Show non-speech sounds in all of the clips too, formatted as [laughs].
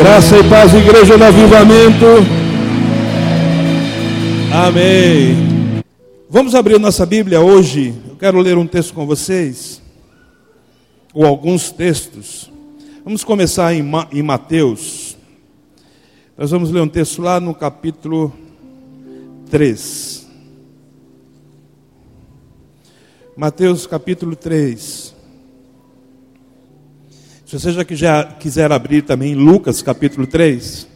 Graça e paz, igreja do avivamento. Amém. Vamos abrir nossa Bíblia hoje. Eu quero ler um texto com vocês, ou alguns textos. Vamos começar em, em Mateus. Nós vamos ler um texto lá no capítulo 3. Mateus capítulo 3. Se você já quiser, abrir também Lucas capítulo 3,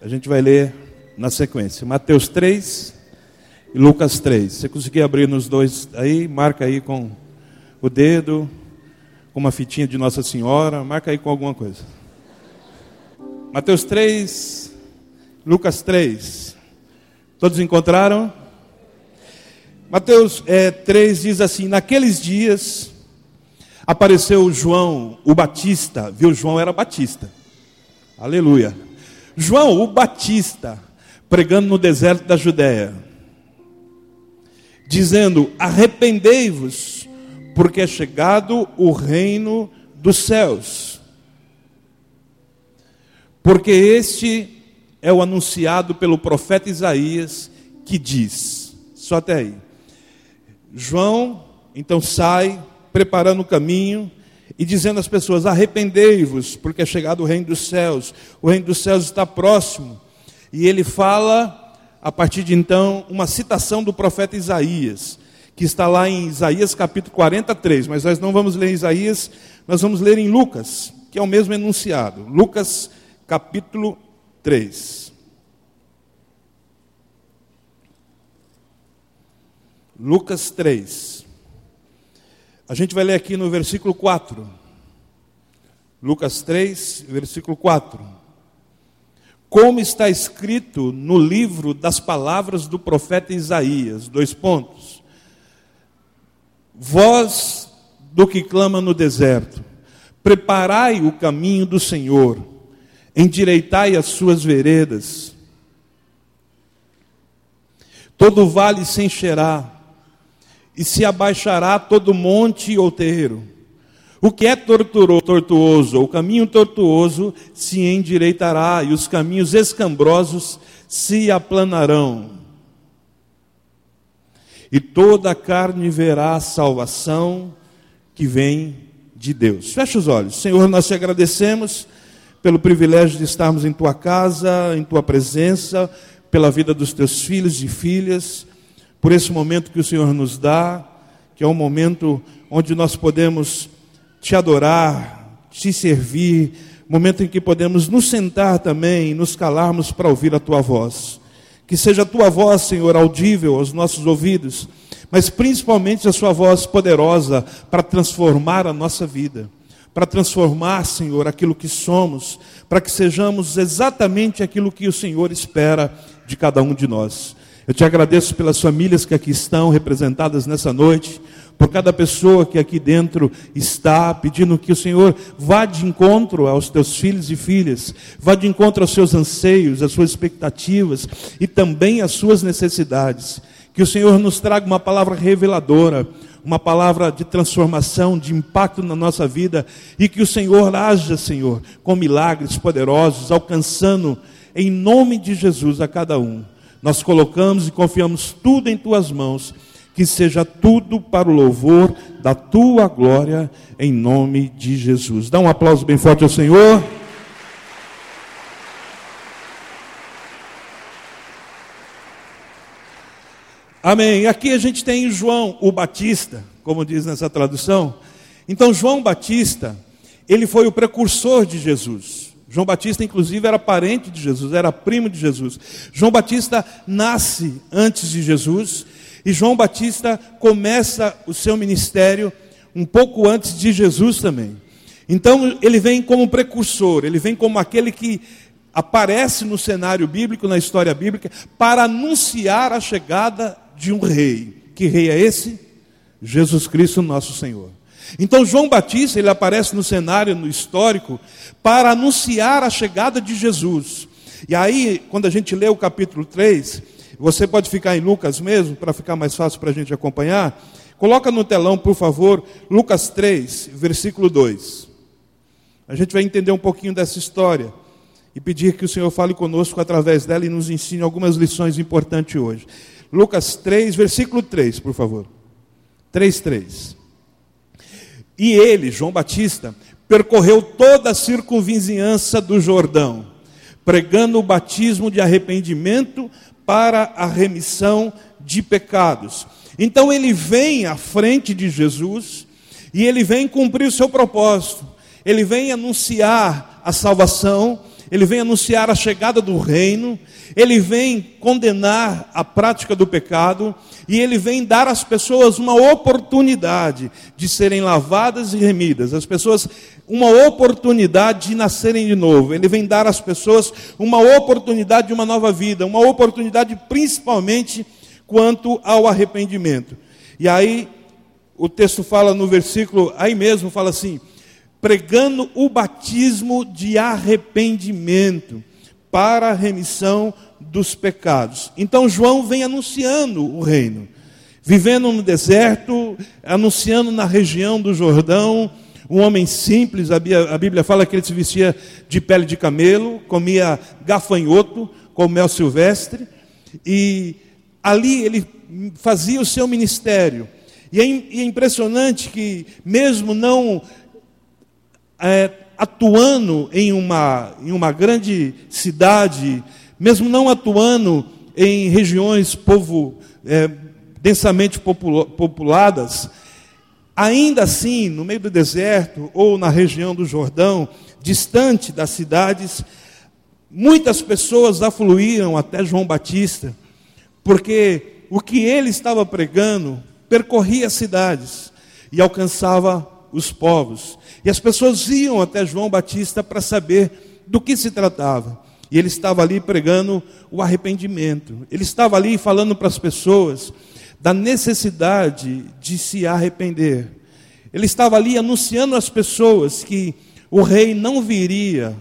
a gente vai ler na sequência. Mateus 3 e Lucas 3. Se você conseguir abrir nos dois aí, marca aí com o dedo, com uma fitinha de Nossa Senhora, marca aí com alguma coisa. Mateus 3, Lucas 3. Todos encontraram? Mateus é, 3 diz assim: Naqueles dias apareceu João, o Batista, viu? João era Batista, aleluia. João, o Batista, pregando no deserto da Judéia, dizendo: Arrependei-vos, porque é chegado o reino dos céus. Porque este é o anunciado pelo profeta Isaías, que diz: Só até aí. João então sai preparando o caminho e dizendo às pessoas: arrependei-vos, porque é chegado o reino dos céus, o reino dos céus está próximo. E ele fala, a partir de então, uma citação do profeta Isaías, que está lá em Isaías capítulo 43, mas nós não vamos ler em Isaías, nós vamos ler em Lucas, que é o mesmo enunciado. Lucas capítulo 3. Lucas 3. A gente vai ler aqui no versículo 4. Lucas 3, versículo 4. Como está escrito no livro das palavras do profeta Isaías, dois pontos. Voz do que clama no deserto, preparai o caminho do Senhor, endireitai as suas veredas. Todo vale se encherá, e se abaixará todo monte ou terreiro. O que é tortuoso, o caminho tortuoso se endireitará, e os caminhos escambrosos se aplanarão. E toda a carne verá a salvação que vem de Deus. Fecha os olhos. Senhor, nós te agradecemos pelo privilégio de estarmos em tua casa, em tua presença, pela vida dos teus filhos e filhas por esse momento que o Senhor nos dá, que é um momento onde nós podemos te adorar, te servir, momento em que podemos nos sentar também, nos calarmos para ouvir a tua voz. Que seja a tua voz, Senhor, audível aos nossos ouvidos, mas principalmente a sua voz poderosa para transformar a nossa vida, para transformar, Senhor, aquilo que somos, para que sejamos exatamente aquilo que o Senhor espera de cada um de nós. Eu te agradeço pelas famílias que aqui estão representadas nessa noite, por cada pessoa que aqui dentro está, pedindo que o Senhor vá de encontro aos teus filhos e filhas, vá de encontro aos seus anseios, às suas expectativas e também às suas necessidades. Que o Senhor nos traga uma palavra reveladora, uma palavra de transformação, de impacto na nossa vida, e que o Senhor haja, Senhor, com milagres poderosos, alcançando em nome de Jesus a cada um. Nós colocamos e confiamos tudo em tuas mãos, que seja tudo para o louvor da tua glória, em nome de Jesus. Dá um aplauso bem forte ao Senhor. Amém. Aqui a gente tem João o Batista, como diz nessa tradução. Então, João Batista, ele foi o precursor de Jesus. João Batista, inclusive, era parente de Jesus, era primo de Jesus. João Batista nasce antes de Jesus e João Batista começa o seu ministério um pouco antes de Jesus também. Então, ele vem como precursor, ele vem como aquele que aparece no cenário bíblico, na história bíblica, para anunciar a chegada de um rei. Que rei é esse? Jesus Cristo, nosso Senhor. Então João Batista, ele aparece no cenário no histórico para anunciar a chegada de Jesus. E aí, quando a gente lê o capítulo 3, você pode ficar em Lucas mesmo, para ficar mais fácil para a gente acompanhar. Coloca no telão, por favor, Lucas 3, versículo 2. A gente vai entender um pouquinho dessa história. e pedir que o Senhor fale conosco através dela e nos ensine algumas lições importantes hoje. Lucas 3, versículo 3, por favor. 3, 3. E ele, João Batista, percorreu toda a circunvizinhança do Jordão, pregando o batismo de arrependimento para a remissão de pecados. Então ele vem à frente de Jesus e ele vem cumprir o seu propósito. Ele vem anunciar a salvação, ele vem anunciar a chegada do reino, ele vem condenar a prática do pecado e ele vem dar às pessoas uma oportunidade de serem lavadas e remidas, as pessoas uma oportunidade de nascerem de novo. Ele vem dar às pessoas uma oportunidade de uma nova vida, uma oportunidade principalmente quanto ao arrependimento. E aí o texto fala no versículo, aí mesmo fala assim: pregando o batismo de arrependimento para a remissão dos pecados. Então João vem anunciando o reino, vivendo no deserto, anunciando na região do Jordão, um homem simples, a Bíblia fala que ele se vestia de pele de camelo, comia gafanhoto com mel silvestre, e ali ele fazia o seu ministério. E é, é impressionante que, mesmo não é, atuando em uma, em uma grande cidade, mesmo não atuando em regiões povo, é, densamente populadas, ainda assim, no meio do deserto ou na região do Jordão, distante das cidades, muitas pessoas afluíram até João Batista, porque o que ele estava pregando percorria as cidades e alcançava os povos. E as pessoas iam até João Batista para saber do que se tratava. E ele estava ali pregando o arrependimento. Ele estava ali falando para as pessoas da necessidade de se arrepender. Ele estava ali anunciando às pessoas que o rei não viria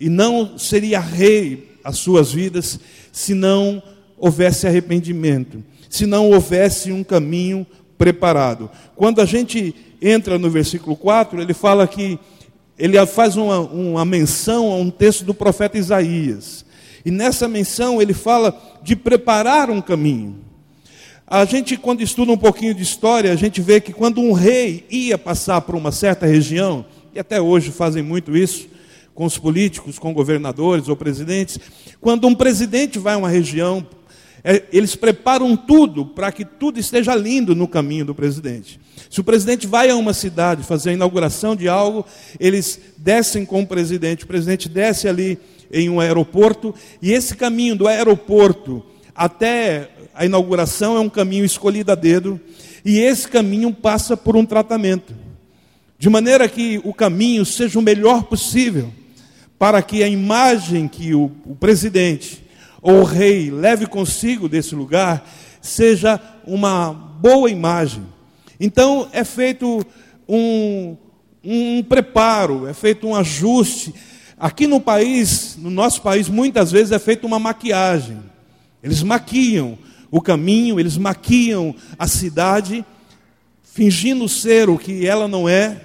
e não seria rei as suas vidas se não houvesse arrependimento, se não houvesse um caminho preparado. Quando a gente entra no versículo 4, ele fala que ele faz uma, uma menção a um texto do profeta Isaías. E nessa menção ele fala de preparar um caminho. A gente, quando estuda um pouquinho de história, a gente vê que quando um rei ia passar por uma certa região, e até hoje fazem muito isso, com os políticos, com governadores ou presidentes, quando um presidente vai a uma região, eles preparam tudo para que tudo esteja lindo no caminho do presidente. Se o presidente vai a uma cidade fazer a inauguração de algo, eles descem com o presidente, o presidente desce ali em um aeroporto, e esse caminho do aeroporto até a inauguração é um caminho escolhido a dedo, e esse caminho passa por um tratamento, de maneira que o caminho seja o melhor possível, para que a imagem que o, o presidente ou o rei leve consigo desse lugar, seja uma boa imagem. Então é feito um, um preparo, é feito um ajuste. Aqui no país, no nosso país, muitas vezes é feita uma maquiagem. Eles maquiam o caminho, eles maquiam a cidade, fingindo ser o que ela não é,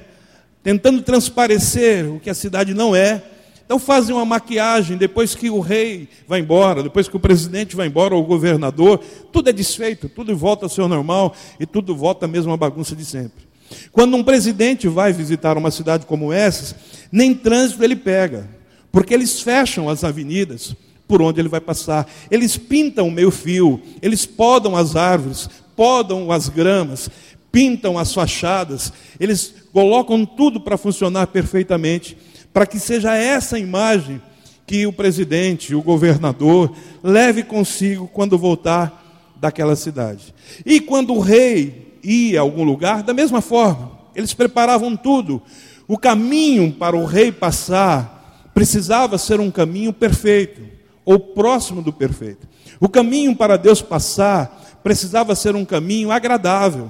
tentando transparecer o que a cidade não é, então fazem uma maquiagem depois que o rei vai embora, depois que o presidente vai embora, ou o governador, tudo é desfeito, tudo volta ao seu normal e tudo volta à mesma bagunça de sempre. Quando um presidente vai visitar uma cidade como essa, nem trânsito ele pega, porque eles fecham as avenidas por onde ele vai passar. Eles pintam o meio fio, eles podam as árvores, podam as gramas, pintam as fachadas, eles colocam tudo para funcionar perfeitamente para que seja essa imagem que o presidente, o governador, leve consigo quando voltar daquela cidade. E quando o rei ia a algum lugar, da mesma forma, eles preparavam tudo. O caminho para o rei passar precisava ser um caminho perfeito, ou próximo do perfeito. O caminho para Deus passar precisava ser um caminho agradável,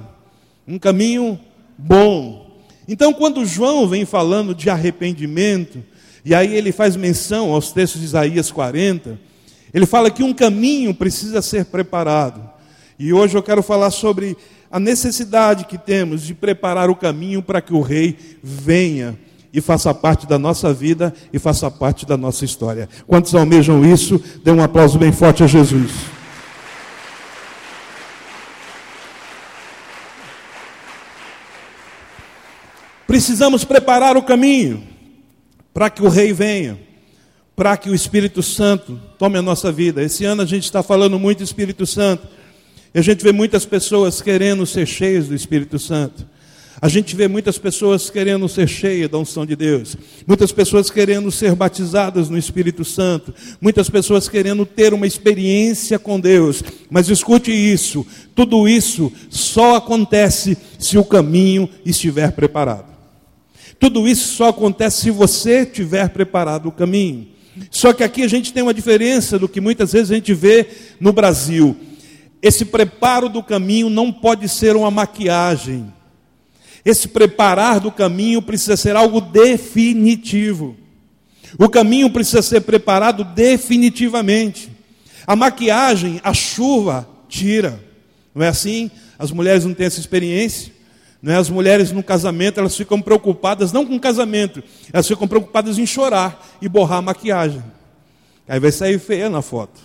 um caminho bom, então, quando João vem falando de arrependimento, e aí ele faz menção aos textos de Isaías 40, ele fala que um caminho precisa ser preparado. E hoje eu quero falar sobre a necessidade que temos de preparar o caminho para que o rei venha e faça parte da nossa vida e faça parte da nossa história. Quantos almejam isso? Dê um aplauso bem forte a Jesus. Precisamos preparar o caminho para que o Rei venha, para que o Espírito Santo tome a nossa vida. Esse ano a gente está falando muito Espírito Santo, e a gente vê muitas pessoas querendo ser cheias do Espírito Santo. A gente vê muitas pessoas querendo ser cheias da unção de Deus, muitas pessoas querendo ser batizadas no Espírito Santo, muitas pessoas querendo ter uma experiência com Deus. Mas escute isso: tudo isso só acontece se o caminho estiver preparado. Tudo isso só acontece se você tiver preparado o caminho. Só que aqui a gente tem uma diferença do que muitas vezes a gente vê no Brasil. Esse preparo do caminho não pode ser uma maquiagem esse preparar do caminho precisa ser algo definitivo. O caminho precisa ser preparado definitivamente. A maquiagem, a chuva, tira. Não é assim? As mulheres não têm essa experiência. Não é? As mulheres no casamento, elas ficam preocupadas, não com o casamento, elas ficam preocupadas em chorar e borrar a maquiagem. Aí vai sair feia na foto.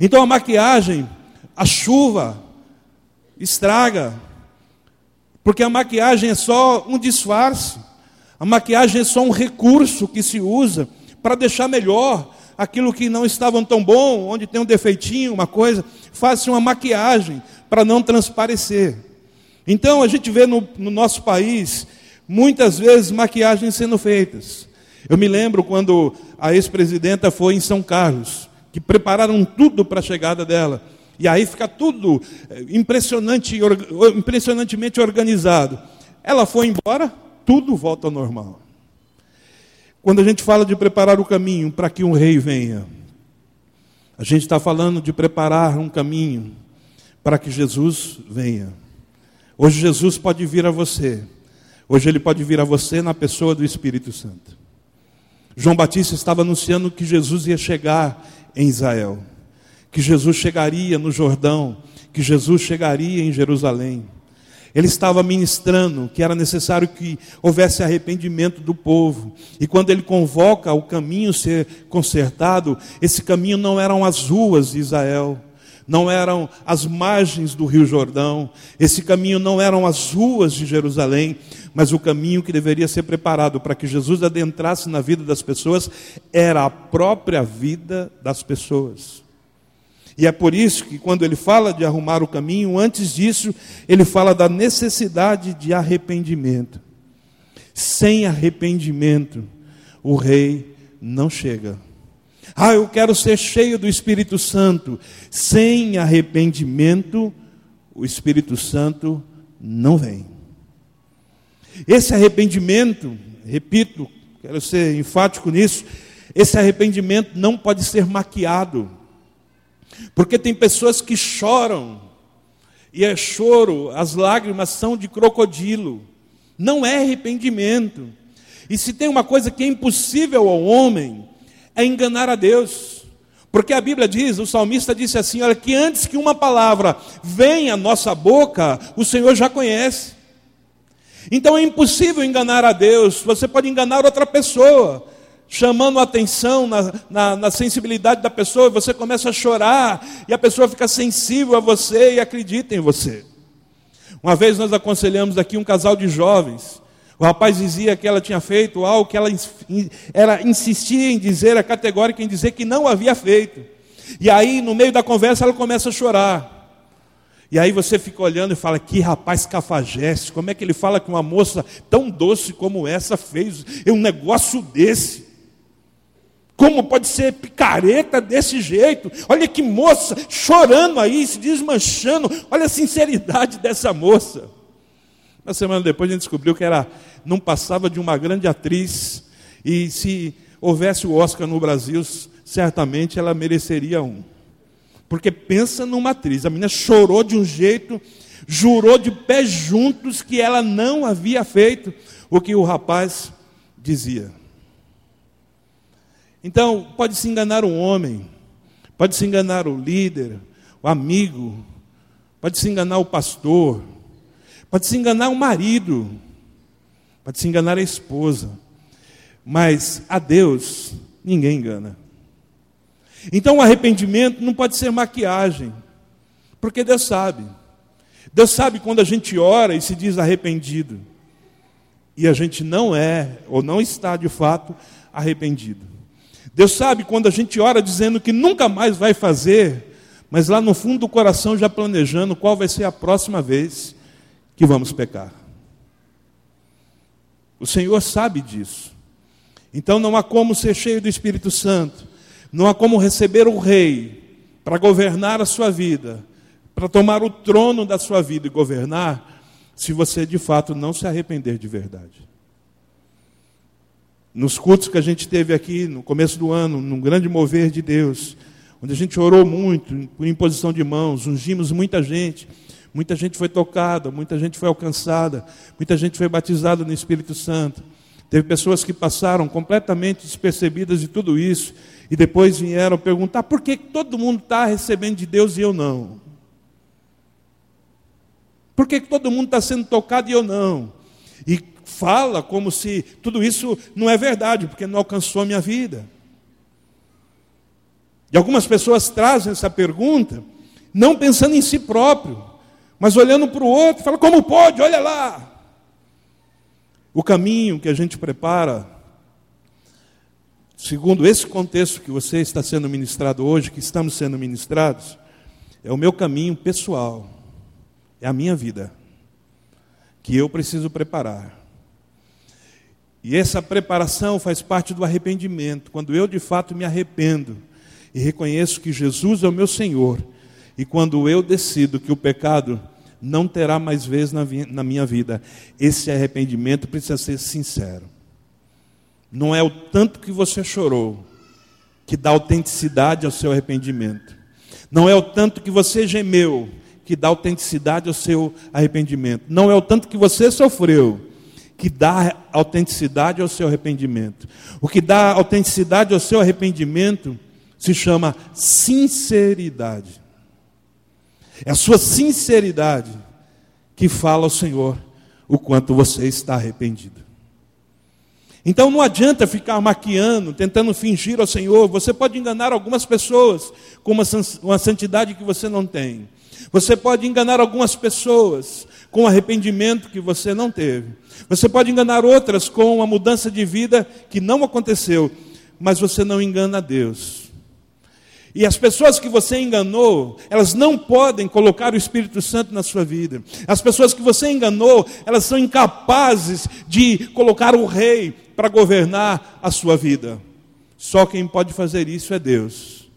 Então a maquiagem, a chuva, estraga, porque a maquiagem é só um disfarce. A maquiagem é só um recurso que se usa para deixar melhor aquilo que não estava tão bom, onde tem um defeitinho, uma coisa, faz-se uma maquiagem para não transparecer. Então a gente vê no, no nosso país muitas vezes maquiagens sendo feitas. Eu me lembro quando a ex-presidenta foi em São Carlos, que prepararam tudo para a chegada dela. E aí fica tudo eh, impressionante, impressionantemente organizado. Ela foi embora, tudo volta ao normal. Quando a gente fala de preparar o caminho para que um rei venha, a gente está falando de preparar um caminho para que Jesus venha. Hoje Jesus pode vir a você. Hoje ele pode vir a você na pessoa do Espírito Santo. João Batista estava anunciando que Jesus ia chegar em Israel que Jesus chegaria no Jordão, que Jesus chegaria em Jerusalém. Ele estava ministrando que era necessário que houvesse arrependimento do povo. E quando ele convoca o caminho ser consertado, esse caminho não eram as ruas de Israel, não eram as margens do Rio Jordão, esse caminho não eram as ruas de Jerusalém, mas o caminho que deveria ser preparado para que Jesus adentrasse na vida das pessoas era a própria vida das pessoas. E é por isso que, quando ele fala de arrumar o caminho, antes disso, ele fala da necessidade de arrependimento. Sem arrependimento, o rei não chega. Ah, eu quero ser cheio do Espírito Santo. Sem arrependimento, o Espírito Santo não vem. Esse arrependimento, repito, quero ser enfático nisso, esse arrependimento não pode ser maquiado. Porque tem pessoas que choram, e é choro, as lágrimas são de crocodilo, não é arrependimento. E se tem uma coisa que é impossível ao homem, é enganar a Deus. Porque a Bíblia diz, o salmista disse assim: olha, que antes que uma palavra venha à nossa boca, o Senhor já conhece. Então é impossível enganar a Deus, você pode enganar outra pessoa, chamando a atenção na, na, na, sensibilidade da pessoa, e você começa a chorar, e a pessoa fica sensível a você e acredita em você. Uma vez nós aconselhamos aqui um casal de jovens. O rapaz dizia que ela tinha feito algo que ela, ela insistia em dizer, é categórica em dizer que não havia feito. E aí, no meio da conversa, ela começa a chorar. E aí você fica olhando e fala: que rapaz cafajeste, como é que ele fala que uma moça tão doce como essa fez um negócio desse? Como pode ser picareta desse jeito? Olha que moça chorando aí, se desmanchando. Olha a sinceridade dessa moça. Uma semana depois a gente descobriu que era, não passava de uma grande atriz. E se houvesse o Oscar no Brasil, certamente ela mereceria um. Porque pensa numa atriz. A menina chorou de um jeito, jurou de pés juntos que ela não havia feito o que o rapaz dizia. Então, pode se enganar um homem, pode se enganar o líder, o amigo, pode se enganar o pastor, pode se enganar o marido, pode se enganar a esposa, Mas a Deus ninguém engana. Então o arrependimento não pode ser maquiagem, porque Deus sabe. Deus sabe quando a gente ora e se diz arrependido, e a gente não é, ou não está de fato arrependido. Deus sabe quando a gente ora dizendo que nunca mais vai fazer, mas lá no fundo do coração já planejando qual vai ser a próxima vez que vamos pecar. O Senhor sabe disso. Então não há como ser cheio do Espírito Santo, não há como receber o Rei para governar a sua vida, para tomar o trono da sua vida e governar, se você de fato não se arrepender de verdade. Nos cultos que a gente teve aqui no começo do ano, num grande mover de Deus, onde a gente orou muito, por imposição de mãos, ungimos muita gente, muita gente foi tocada, muita gente foi alcançada, muita gente foi batizada no Espírito Santo. Teve pessoas que passaram completamente despercebidas de tudo isso e depois vieram perguntar por que todo mundo está recebendo de Deus e eu não. Por que todo mundo está sendo tocado e eu não? E fala como se tudo isso não é verdade, porque não alcançou a minha vida. E algumas pessoas trazem essa pergunta, não pensando em si próprio, mas olhando para o outro, fala como pode, olha lá. O caminho que a gente prepara, segundo esse contexto que você está sendo ministrado hoje, que estamos sendo ministrados, é o meu caminho pessoal, é a minha vida, que eu preciso preparar. E essa preparação faz parte do arrependimento, quando eu de fato me arrependo e reconheço que Jesus é o meu Senhor, e quando eu decido que o pecado não terá mais vez na, na minha vida, esse arrependimento precisa ser sincero. Não é o tanto que você chorou que dá autenticidade ao seu arrependimento. Não é o tanto que você gemeu que dá autenticidade ao seu arrependimento. Não é o tanto que você sofreu que dá autenticidade ao seu arrependimento. O que dá autenticidade ao seu arrependimento se chama sinceridade. É a sua sinceridade que fala ao Senhor o quanto você está arrependido. Então não adianta ficar maquiando, tentando fingir ao Senhor. Você pode enganar algumas pessoas com uma, santidade que você não tem. Você pode enganar algumas pessoas com arrependimento que você não teve. Você pode enganar outras com uma mudança de vida que não aconteceu. Mas você não engana Deus. E as pessoas que você enganou, elas não podem colocar o Espírito Santo na sua vida. As pessoas que você enganou, elas são incapazes de colocar o rei para governar a sua vida. Só quem pode fazer isso é Deus.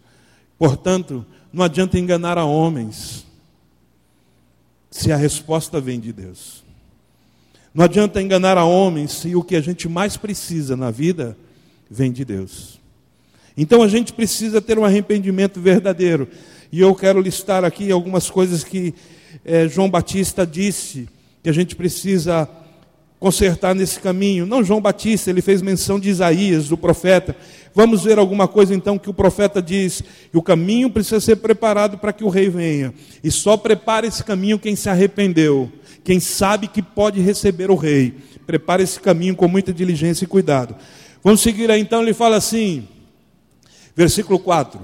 Portanto, não adianta enganar a homens, se a resposta vem de Deus. Não adianta enganar a homens se o que a gente mais precisa na vida vem de Deus. Então a gente precisa ter um arrependimento verdadeiro. E eu quero listar aqui algumas coisas que é, João Batista disse que a gente precisa consertar nesse caminho. Não João Batista, ele fez menção de Isaías, do profeta. Vamos ver alguma coisa então que o profeta diz: que o caminho precisa ser preparado para que o rei venha. E só prepara esse caminho quem se arrependeu, quem sabe que pode receber o rei. Prepara esse caminho com muita diligência e cuidado. Vamos seguir aí então, ele fala assim: Versículo 4.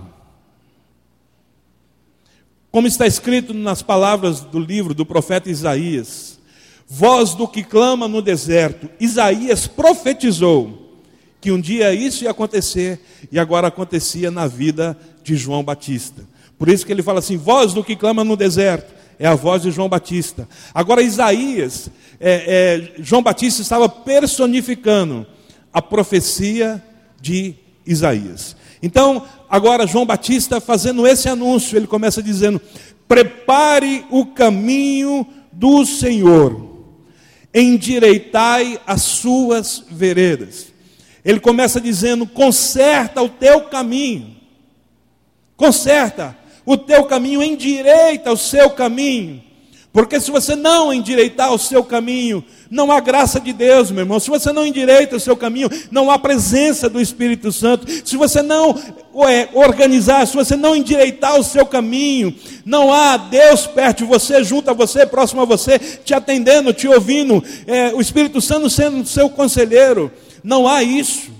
Como está escrito nas palavras do livro do profeta Isaías: Voz do que clama no deserto, Isaías profetizou que um dia isso ia acontecer e agora acontecia na vida de João Batista. Por isso que ele fala assim: voz do que clama no deserto, é a voz de João Batista. Agora, Isaías, é, é, João Batista estava personificando a profecia de Isaías. Então, agora João Batista fazendo esse anúncio, ele começa dizendo: prepare o caminho do Senhor, endireitai as suas veredas. Ele começa dizendo: conserta o teu caminho, conserta o teu caminho, endireita o seu caminho. Porque se você não endireitar o seu caminho, não há graça de Deus, meu irmão. Se você não endireita o seu caminho, não há presença do Espírito Santo. Se você não é, organizar, se você não endireitar o seu caminho, não há Deus perto de você, junto a você, próximo a você, te atendendo, te ouvindo, é, o Espírito Santo sendo seu conselheiro. Não há isso.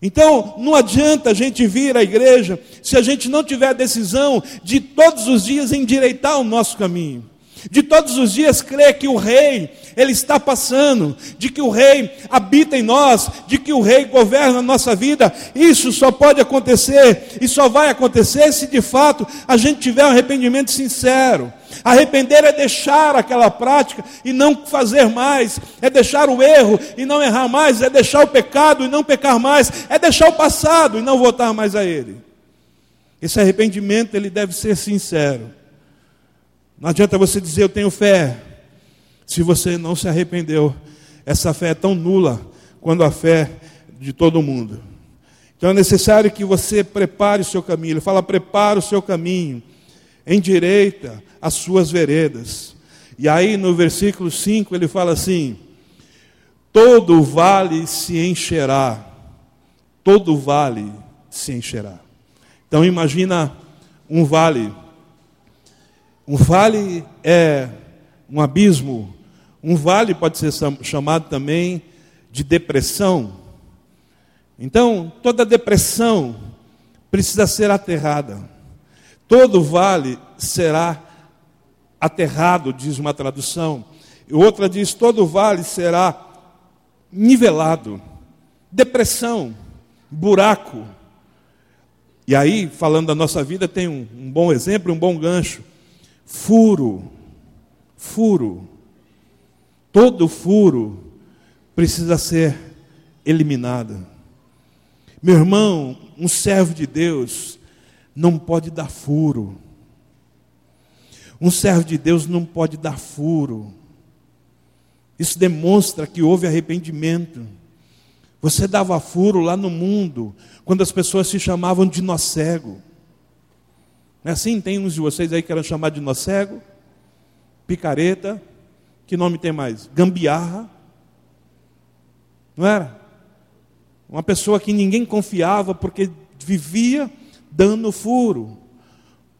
Então, não adianta a gente vir à igreja se a gente não tiver a decisão de todos os dias endireitar o nosso caminho de todos os dias crer que o rei, ele está passando, de que o rei habita em nós, de que o rei governa a nossa vida. Isso só pode acontecer e só vai acontecer se de fato a gente tiver um arrependimento sincero. Arrepender é deixar aquela prática e não fazer mais, é deixar o erro e não errar mais, é deixar o pecado e não pecar mais, é deixar o passado e não voltar mais a ele. Esse arrependimento ele deve ser sincero. Não adianta você dizer eu tenho fé, se você não se arrependeu. Essa fé é tão nula quanto a fé de todo mundo. Então é necessário que você prepare o seu caminho. Ele fala: prepara o seu caminho, endireita as suas veredas. E aí no versículo 5 ele fala assim: todo vale se encherá, todo vale se encherá. Então imagina um vale um vale é um abismo. Um vale pode ser chamado também de depressão. Então, toda depressão precisa ser aterrada. Todo vale será aterrado, diz uma tradução. E outra diz: todo vale será nivelado. Depressão, buraco. E aí, falando da nossa vida, tem um, um bom exemplo, um bom gancho. Furo, furo. Todo furo precisa ser eliminado. Meu irmão, um servo de Deus não pode dar furo. Um servo de Deus não pode dar furo. Isso demonstra que houve arrependimento. Você dava furo lá no mundo, quando as pessoas se chamavam de nó cego. Não é assim? Tem uns de vocês aí que eram chamados de nó cego, picareta, que nome tem mais? Gambiarra. Não era? Uma pessoa que ninguém confiava porque vivia dando furo.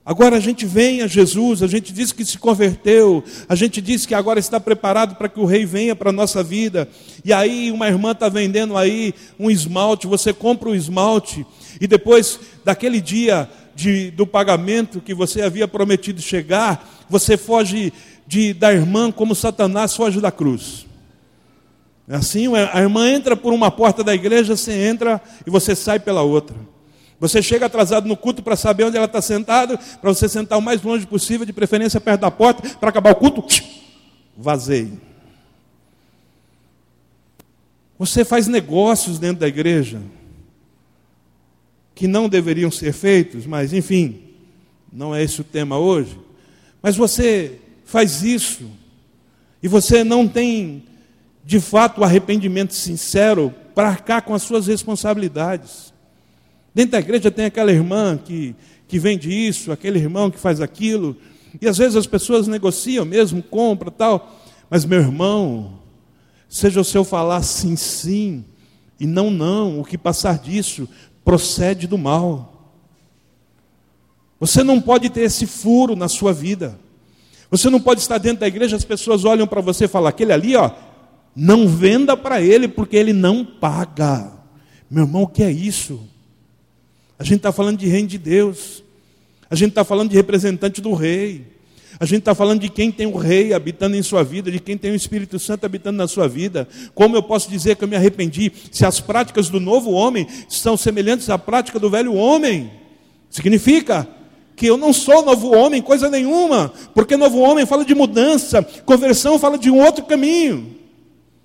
Agora a gente vem a Jesus, a gente diz que se converteu, a gente diz que agora está preparado para que o rei venha para a nossa vida. E aí uma irmã está vendendo aí um esmalte, você compra o esmalte, e depois daquele dia de, do pagamento que você havia prometido chegar, você foge de, da irmã como Satanás foge da cruz. É assim, a irmã entra por uma porta da igreja, você entra e você sai pela outra. Você chega atrasado no culto para saber onde ela está sentada, para você sentar o mais longe possível, de preferência perto da porta, para acabar o culto, vazei. Você faz negócios dentro da igreja que não deveriam ser feitos, mas enfim, não é esse o tema hoje. Mas você faz isso e você não tem de fato o arrependimento sincero para arcar com as suas responsabilidades. Dentro da igreja tem aquela irmã que, que vende isso, aquele irmão que faz aquilo, e às vezes as pessoas negociam mesmo, compra tal, mas meu irmão, seja o seu falar sim, sim, e não, não, o que passar disso procede do mal. Você não pode ter esse furo na sua vida. Você não pode estar dentro da igreja, as pessoas olham para você e falam: aquele ali, ó, não venda para ele porque ele não paga. Meu irmão, o que é isso? A gente está falando de reino de Deus, a gente está falando de representante do rei. A gente está falando de quem tem o rei habitando em sua vida, de quem tem o Espírito Santo habitando na sua vida. Como eu posso dizer que eu me arrependi se as práticas do novo homem são semelhantes à prática do velho homem? Significa que eu não sou novo homem, coisa nenhuma, porque novo homem fala de mudança, conversão fala de um outro caminho,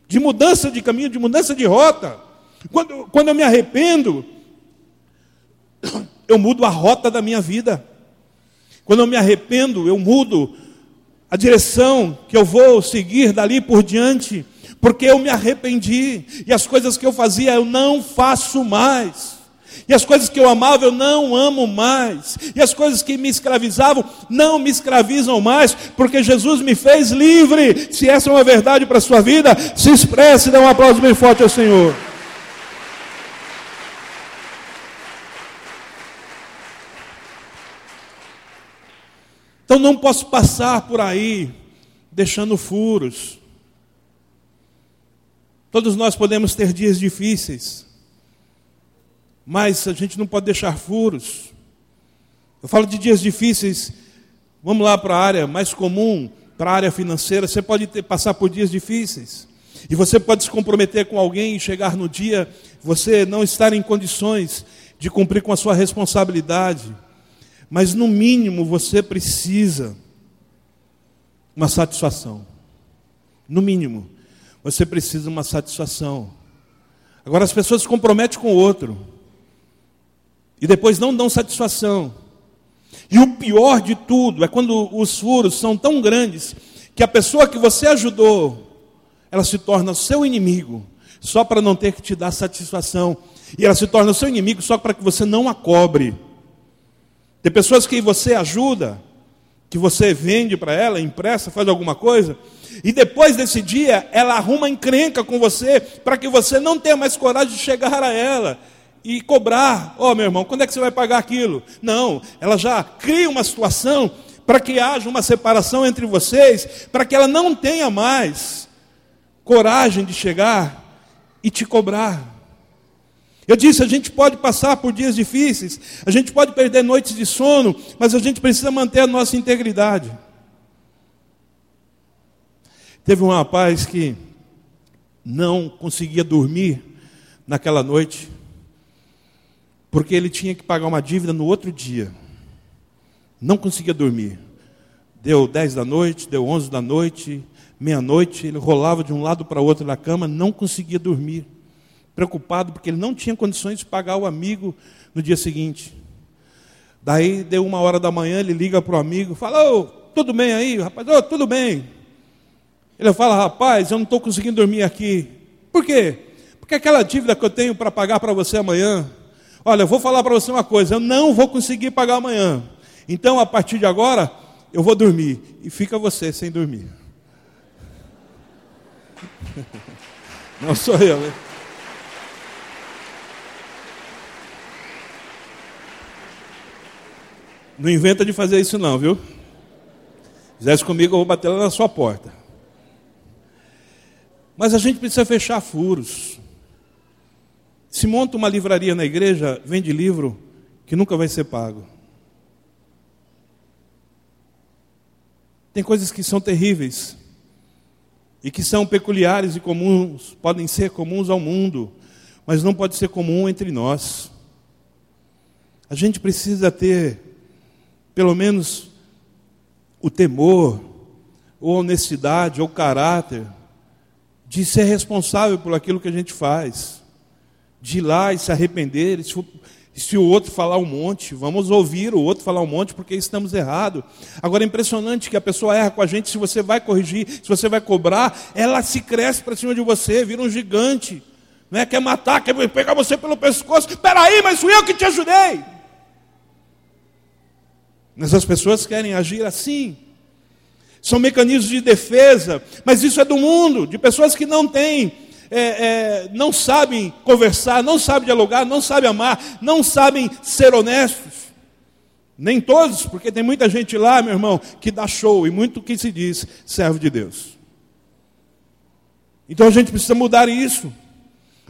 de mudança de caminho, de mudança de rota. Quando, quando eu me arrependo, [coughs] eu mudo a rota da minha vida. Quando eu me arrependo, eu mudo a direção que eu vou seguir dali por diante, porque eu me arrependi e as coisas que eu fazia eu não faço mais. E as coisas que eu amava eu não amo mais. E as coisas que me escravizavam não me escravizam mais, porque Jesus me fez livre. Se essa é uma verdade para a sua vida, se expresse e dê um aplauso bem forte ao Senhor. Então não posso passar por aí deixando furos. Todos nós podemos ter dias difíceis, mas a gente não pode deixar furos. Eu falo de dias difíceis, vamos lá para a área mais comum, para a área financeira. Você pode ter, passar por dias difíceis, e você pode se comprometer com alguém e chegar no dia, você não estar em condições de cumprir com a sua responsabilidade, mas no mínimo você precisa uma satisfação. No mínimo, você precisa uma satisfação. Agora as pessoas se comprometem com o outro e depois não dão satisfação. E o pior de tudo é quando os furos são tão grandes que a pessoa que você ajudou, ela se torna seu inimigo, só para não ter que te dar satisfação. E ela se torna seu inimigo só para que você não a cobre. Tem pessoas que você ajuda, que você vende para ela, empresta, faz alguma coisa, e depois desse dia ela arruma encrenca com você para que você não tenha mais coragem de chegar a ela e cobrar. Ó, oh, meu irmão, quando é que você vai pagar aquilo? Não, ela já cria uma situação para que haja uma separação entre vocês, para que ela não tenha mais coragem de chegar e te cobrar. Eu disse, a gente pode passar por dias difíceis, a gente pode perder noites de sono, mas a gente precisa manter a nossa integridade. Teve um rapaz que não conseguia dormir naquela noite, porque ele tinha que pagar uma dívida no outro dia. Não conseguia dormir. Deu 10 da noite, deu 11 da noite, meia-noite, ele rolava de um lado para o outro na cama, não conseguia dormir. Preocupado porque ele não tinha condições de pagar o amigo no dia seguinte. Daí deu uma hora da manhã, ele liga para o amigo, fala, tudo bem aí, rapaz? Oh, tudo bem. Ele fala, rapaz, eu não estou conseguindo dormir aqui. Por quê? Porque aquela dívida que eu tenho para pagar para você amanhã, olha, eu vou falar para você uma coisa, eu não vou conseguir pagar amanhã. Então, a partir de agora, eu vou dormir. E fica você sem dormir. [laughs] Não sou eu, né? Não inventa de fazer isso não, viu? Fizesse comigo, eu vou bater lá na sua porta. Mas a gente precisa fechar furos. Se monta uma livraria na igreja, vende livro que nunca vai ser pago. Tem coisas que são terríveis e que são peculiares e comuns, podem ser comuns ao mundo, mas não pode ser comum entre nós. A gente precisa ter, pelo menos, o temor, ou honestidade, ou caráter, de ser responsável por aquilo que a gente faz, de ir lá e se arrepender. E se, se o outro falar um monte, vamos ouvir o outro falar um monte porque estamos errados. Agora é impressionante que a pessoa erra com a gente, se você vai corrigir, se você vai cobrar, ela se cresce para cima de você, vira um gigante. Né? Quer matar, quer pegar você pelo pescoço. Espera aí, mas fui eu que te ajudei. Mas as pessoas querem agir assim são mecanismos de defesa, mas isso é do mundo, de pessoas que não têm, é, é, não sabem conversar, não sabem dialogar, não sabem amar, não sabem ser honestos. Nem todos, porque tem muita gente lá, meu irmão, que dá show e muito que se diz servo de Deus. Então a gente precisa mudar isso.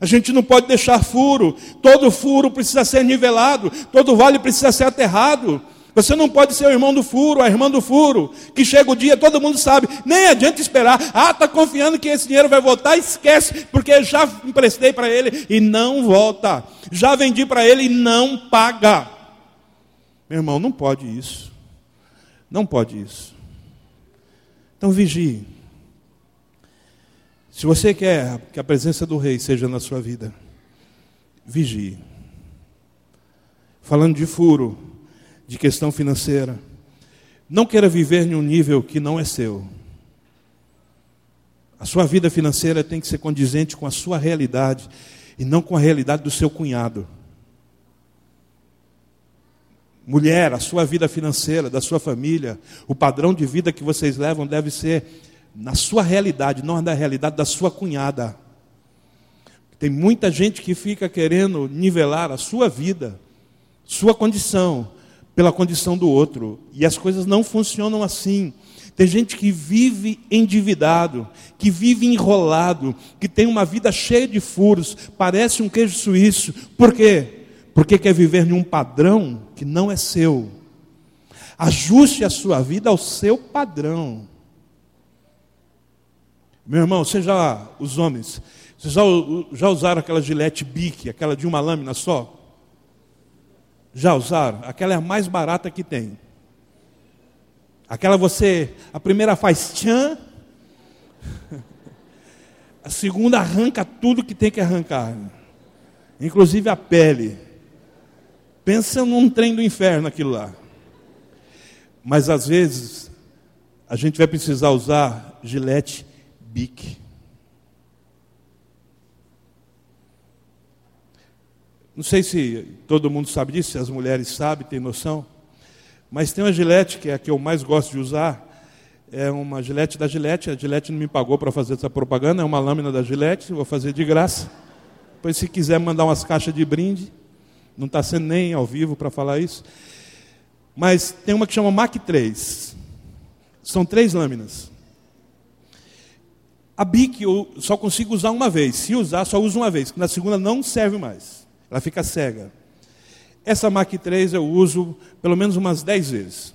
A gente não pode deixar furo, todo furo precisa ser nivelado, todo vale precisa ser aterrado. Você não pode ser o irmão do furo, a irmã do furo, que chega o dia, todo mundo sabe, nem adianta esperar. Ah, está confiando que esse dinheiro vai voltar, esquece, porque já emprestei para ele e não volta. Já vendi para ele e não paga. Meu irmão, não pode isso. Não pode isso. Então vigie. Se você quer que a presença do rei seja na sua vida, vigie. Falando de furo, de questão financeira. Não queira viver em um nível que não é seu. A sua vida financeira tem que ser condizente com a sua realidade e não com a realidade do seu cunhado. Mulher, a sua vida financeira, da sua família, o padrão de vida que vocês levam deve ser na sua realidade, não na realidade da sua cunhada. Tem muita gente que fica querendo nivelar a sua vida, sua condição, pela condição do outro. E as coisas não funcionam assim. Tem gente que vive endividado, que vive enrolado, que tem uma vida cheia de furos, parece um queijo suíço. Por quê? Porque quer viver em um padrão que não é seu. Ajuste a sua vida ao seu padrão. Meu irmão, você já, os homens, vocês já, já usaram aquela gilete bique, aquela de uma lâmina só? Já usaram? Aquela é a mais barata que tem. Aquela você, a primeira faz tchan, [laughs] a segunda arranca tudo que tem que arrancar, inclusive a pele. Pensa num trem do inferno aquilo lá. Mas às vezes a gente vai precisar usar gilete bique. Não sei se todo mundo sabe disso, se as mulheres sabem, têm noção. Mas tem uma gilete que é a que eu mais gosto de usar. É uma gilete da Gillette. A Gillette não me pagou para fazer essa propaganda. É uma lâmina da Gillette. Vou fazer de graça. Depois, se quiser mandar umas caixas de brinde, não está sendo nem ao vivo para falar isso. Mas tem uma que chama Mac 3. São três lâminas. A BIC eu só consigo usar uma vez. Se usar, só uso uma vez. Na segunda não serve mais. Ela fica cega. Essa Mac 3 eu uso pelo menos umas 10 vezes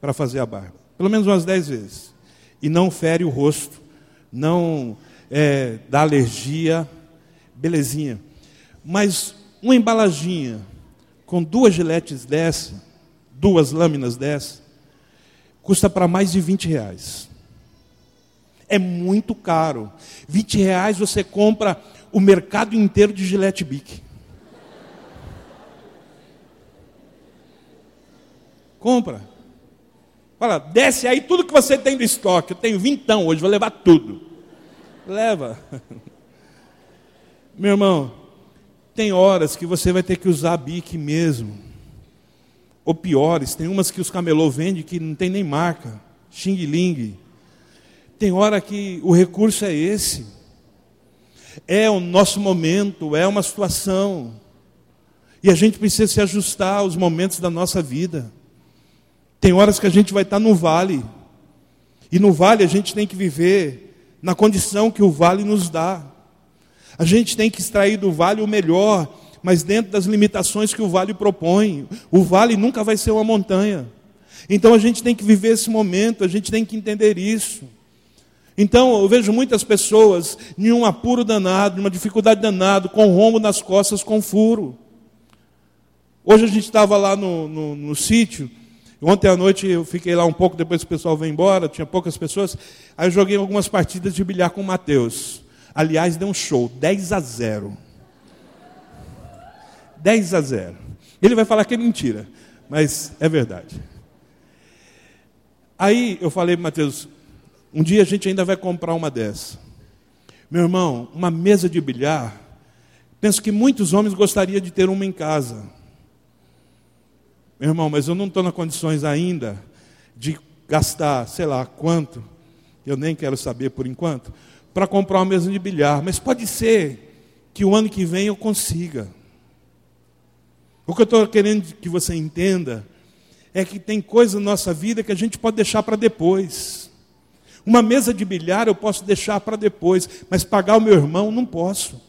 para fazer a barba. Pelo menos umas 10 vezes. E não fere o rosto, não é, dá alergia, belezinha. Mas uma embalaginha com duas giletes dessa, duas lâminas dessa, custa para mais de 20 reais é muito caro. 20 reais você compra o mercado inteiro de Gillette Bic. Compra. Fala, desce aí tudo que você tem do estoque. Eu tenho vintão hoje, vou levar tudo. Leva. Meu irmão, tem horas que você vai ter que usar Bic mesmo. Ou piores, tem umas que os camelô vendem que não tem nem marca. Xing Ling. Tem hora que o recurso é esse. É o nosso momento, é uma situação. E a gente precisa se ajustar aos momentos da nossa vida. Tem horas que a gente vai estar no vale. E no vale a gente tem que viver na condição que o vale nos dá. A gente tem que extrair do vale o melhor, mas dentro das limitações que o vale propõe. O vale nunca vai ser uma montanha. Então a gente tem que viver esse momento, a gente tem que entender isso. Então eu vejo muitas pessoas em um apuro danado, uma dificuldade danada, com rombo nas costas, com furo. Hoje a gente estava lá no, no, no sítio, ontem à noite eu fiquei lá um pouco, depois o pessoal veio embora, tinha poucas pessoas, aí eu joguei algumas partidas de bilhar com o Matheus. Aliás, deu um show, 10 a 0. 10 a 0. Ele vai falar que é mentira, mas é verdade. Aí eu falei para Matheus, um dia a gente ainda vai comprar uma dessa. Meu irmão, uma mesa de bilhar. Penso que muitos homens gostariam de ter uma em casa. Meu irmão, mas eu não estou nas condições ainda de gastar, sei lá, quanto, eu nem quero saber por enquanto, para comprar uma mesa de bilhar. Mas pode ser que o ano que vem eu consiga. O que eu estou querendo que você entenda é que tem coisas na nossa vida que a gente pode deixar para depois. Uma mesa de bilhar eu posso deixar para depois, mas pagar o meu irmão não posso.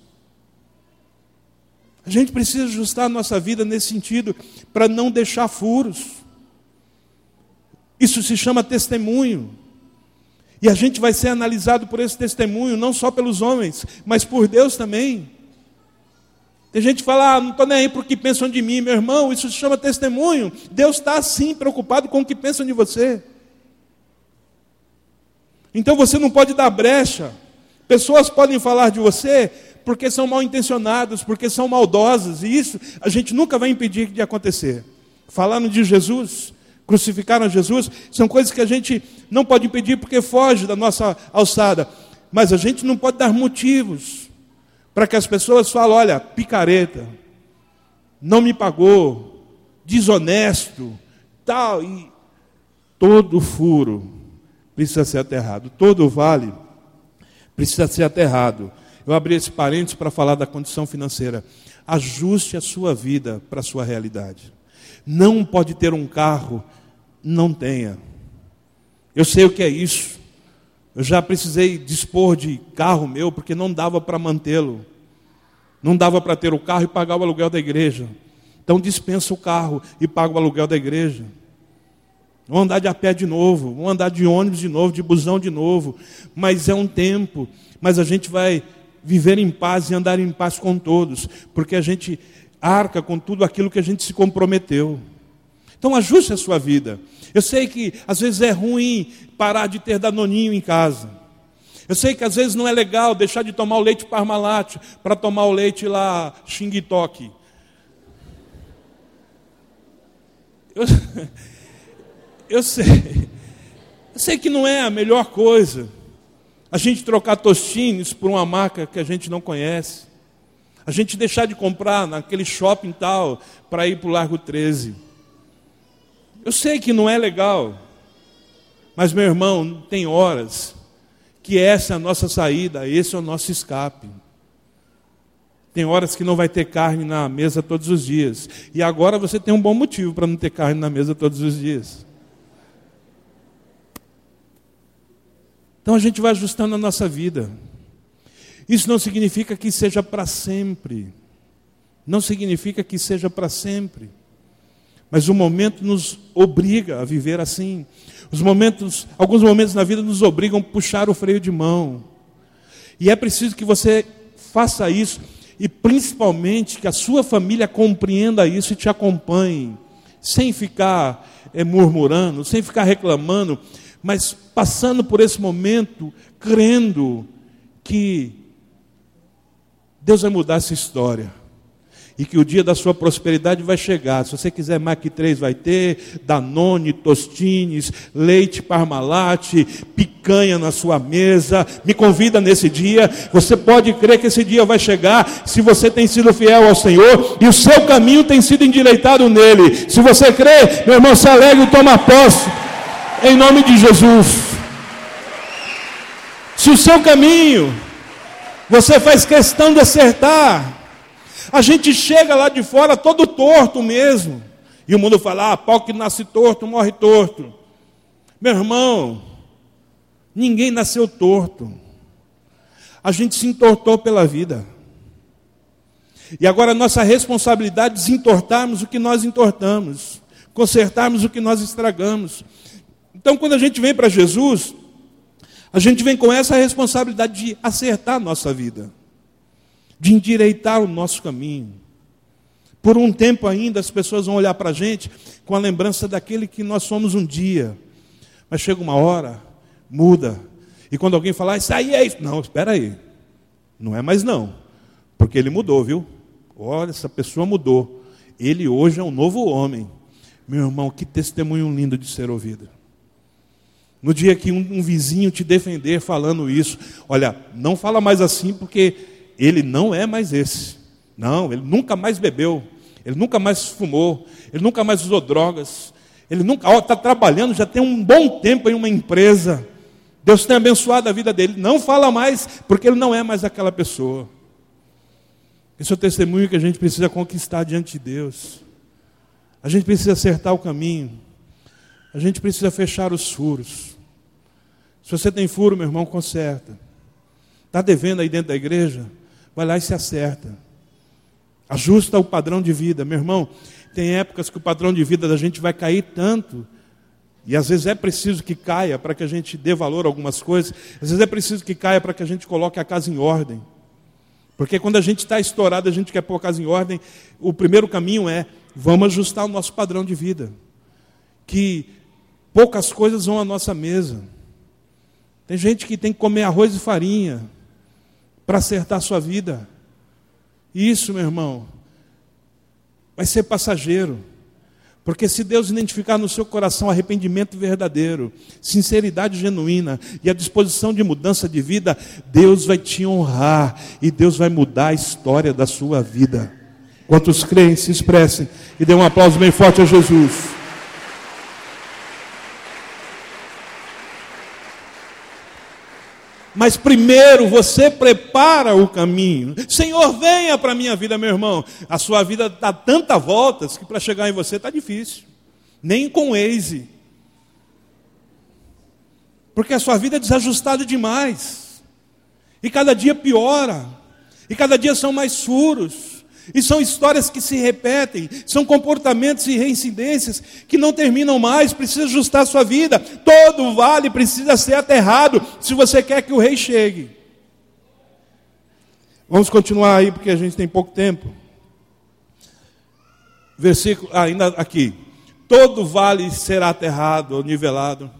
A gente precisa ajustar a nossa vida nesse sentido, para não deixar furos. Isso se chama testemunho. E a gente vai ser analisado por esse testemunho, não só pelos homens, mas por Deus também. Tem gente que fala, ah, não estou nem aí para o que pensam de mim, meu irmão, isso se chama testemunho. Deus está sim preocupado com o que pensam de você. Então você não pode dar brecha. Pessoas podem falar de você porque são mal intencionadas, porque são maldosas, e isso a gente nunca vai impedir de acontecer. Falaram de Jesus, crucificaram Jesus, são coisas que a gente não pode impedir porque foge da nossa alçada, mas a gente não pode dar motivos para que as pessoas falem: olha, picareta, não me pagou, desonesto, tal, e todo furo precisa ser aterrado. Todo vale precisa ser aterrado. Eu abri esse parênteses para falar da condição financeira. Ajuste a sua vida para a sua realidade. Não pode ter um carro, não tenha. Eu sei o que é isso. Eu já precisei dispor de carro meu porque não dava para mantê-lo. Não dava para ter o carro e pagar o aluguel da igreja. Então dispensa o carro e paga o aluguel da igreja. Vamos andar de a pé de novo, vamos andar de ônibus de novo, de busão de novo. Mas é um tempo, mas a gente vai viver em paz e andar em paz com todos, porque a gente arca com tudo aquilo que a gente se comprometeu. Então ajuste a sua vida. Eu sei que às vezes é ruim parar de ter danoninho em casa. Eu sei que às vezes não é legal deixar de tomar o leite Parmalat para tomar o leite lá Xing Toque. Eu, eu sei. Eu sei que não é a melhor coisa a gente trocar tostines por uma marca que a gente não conhece. A gente deixar de comprar naquele shopping tal para ir para o Largo 13. Eu sei que não é legal, mas meu irmão, tem horas que essa é a nossa saída, esse é o nosso escape. Tem horas que não vai ter carne na mesa todos os dias. E agora você tem um bom motivo para não ter carne na mesa todos os dias. Então a gente vai ajustando a nossa vida. Isso não significa que seja para sempre. Não significa que seja para sempre. Mas o momento nos obriga a viver assim. Os momentos, alguns momentos na vida nos obrigam a puxar o freio de mão. E é preciso que você faça isso e principalmente que a sua família compreenda isso e te acompanhe, sem ficar é, murmurando, sem ficar reclamando, mas passando por esse momento crendo que Deus vai mudar essa história. E que o dia da sua prosperidade vai chegar. Se você quiser Mac 3, vai ter, Danone, Tostines, leite Parmalat, picanha na sua mesa. Me convida nesse dia. Você pode crer que esse dia vai chegar se você tem sido fiel ao Senhor e o seu caminho tem sido endireitado nele. Se você crê, meu irmão, se alegre e toma posse em nome de Jesus. Se o seu caminho você faz questão de acertar, a gente chega lá de fora todo torto mesmo. E o mundo fala: ah, pau que nasce torto, morre torto. Meu irmão, ninguém nasceu torto. A gente se entortou pela vida. E agora nossa responsabilidade é desentortarmos o que nós entortamos, consertarmos o que nós estragamos. Então, quando a gente vem para Jesus, a gente vem com essa responsabilidade de acertar a nossa vida, de endireitar o nosso caminho. Por um tempo ainda, as pessoas vão olhar para a gente com a lembrança daquele que nós somos um dia. Mas chega uma hora, muda. E quando alguém falar, isso aí é isso. Não, espera aí. Não é mais não. Porque ele mudou, viu? Olha, essa pessoa mudou. Ele hoje é um novo homem. Meu irmão, que testemunho lindo de ser ouvido. No dia que um, um, vizinho te defender falando isso, olha, não fala mais assim porque ele não é mais esse. Não, ele nunca mais bebeu, ele nunca mais fumou, ele nunca mais usou drogas, ele nunca está trabalhando, já tem um bom tempo em uma empresa. Deus tem abençoado a vida dele. Não fala mais, porque ele não é mais aquela pessoa. Esse é o testemunho que a gente precisa conquistar diante de Deus. A gente precisa acertar o caminho. A gente precisa fechar os furos. Se você tem furo, meu irmão, conserta. Está devendo aí dentro da igreja? Vai lá e se acerta. Ajusta o padrão de vida. Meu irmão, tem épocas que o padrão de vida da gente vai cair tanto. E às vezes é preciso que caia para que a gente dê valor a algumas coisas. Às vezes é preciso que caia para que a gente coloque a casa em ordem. Porque quando a gente está estourado, a gente quer pôr a casa em ordem. O primeiro caminho é: vamos ajustar o nosso padrão de vida. Que poucas coisas vão à nossa mesa. Tem gente que tem que comer arroz e farinha para acertar a sua vida. Isso, meu irmão, vai ser passageiro. Porque se Deus identificar no seu coração arrependimento verdadeiro, sinceridade genuína e a disposição de mudança de vida, Deus vai te honrar e Deus vai mudar a história da sua vida. Quantos creem, se expressem e dê um aplauso bem forte a Jesus. Mas primeiro você prepara o caminho. Senhor, venha para a minha vida, meu irmão. A sua vida dá tantas voltas que para chegar em você está difícil. Nem com Waze. Porque a sua vida é desajustada demais. E cada dia piora. E cada dia são mais furos. E são histórias que se repetem, são comportamentos e reincidências que não terminam mais, precisa ajustar a sua vida. Todo vale precisa ser aterrado se você quer que o rei chegue. Vamos continuar aí porque a gente tem pouco tempo. Versículo, ah, ainda aqui. Todo vale será aterrado nivelado.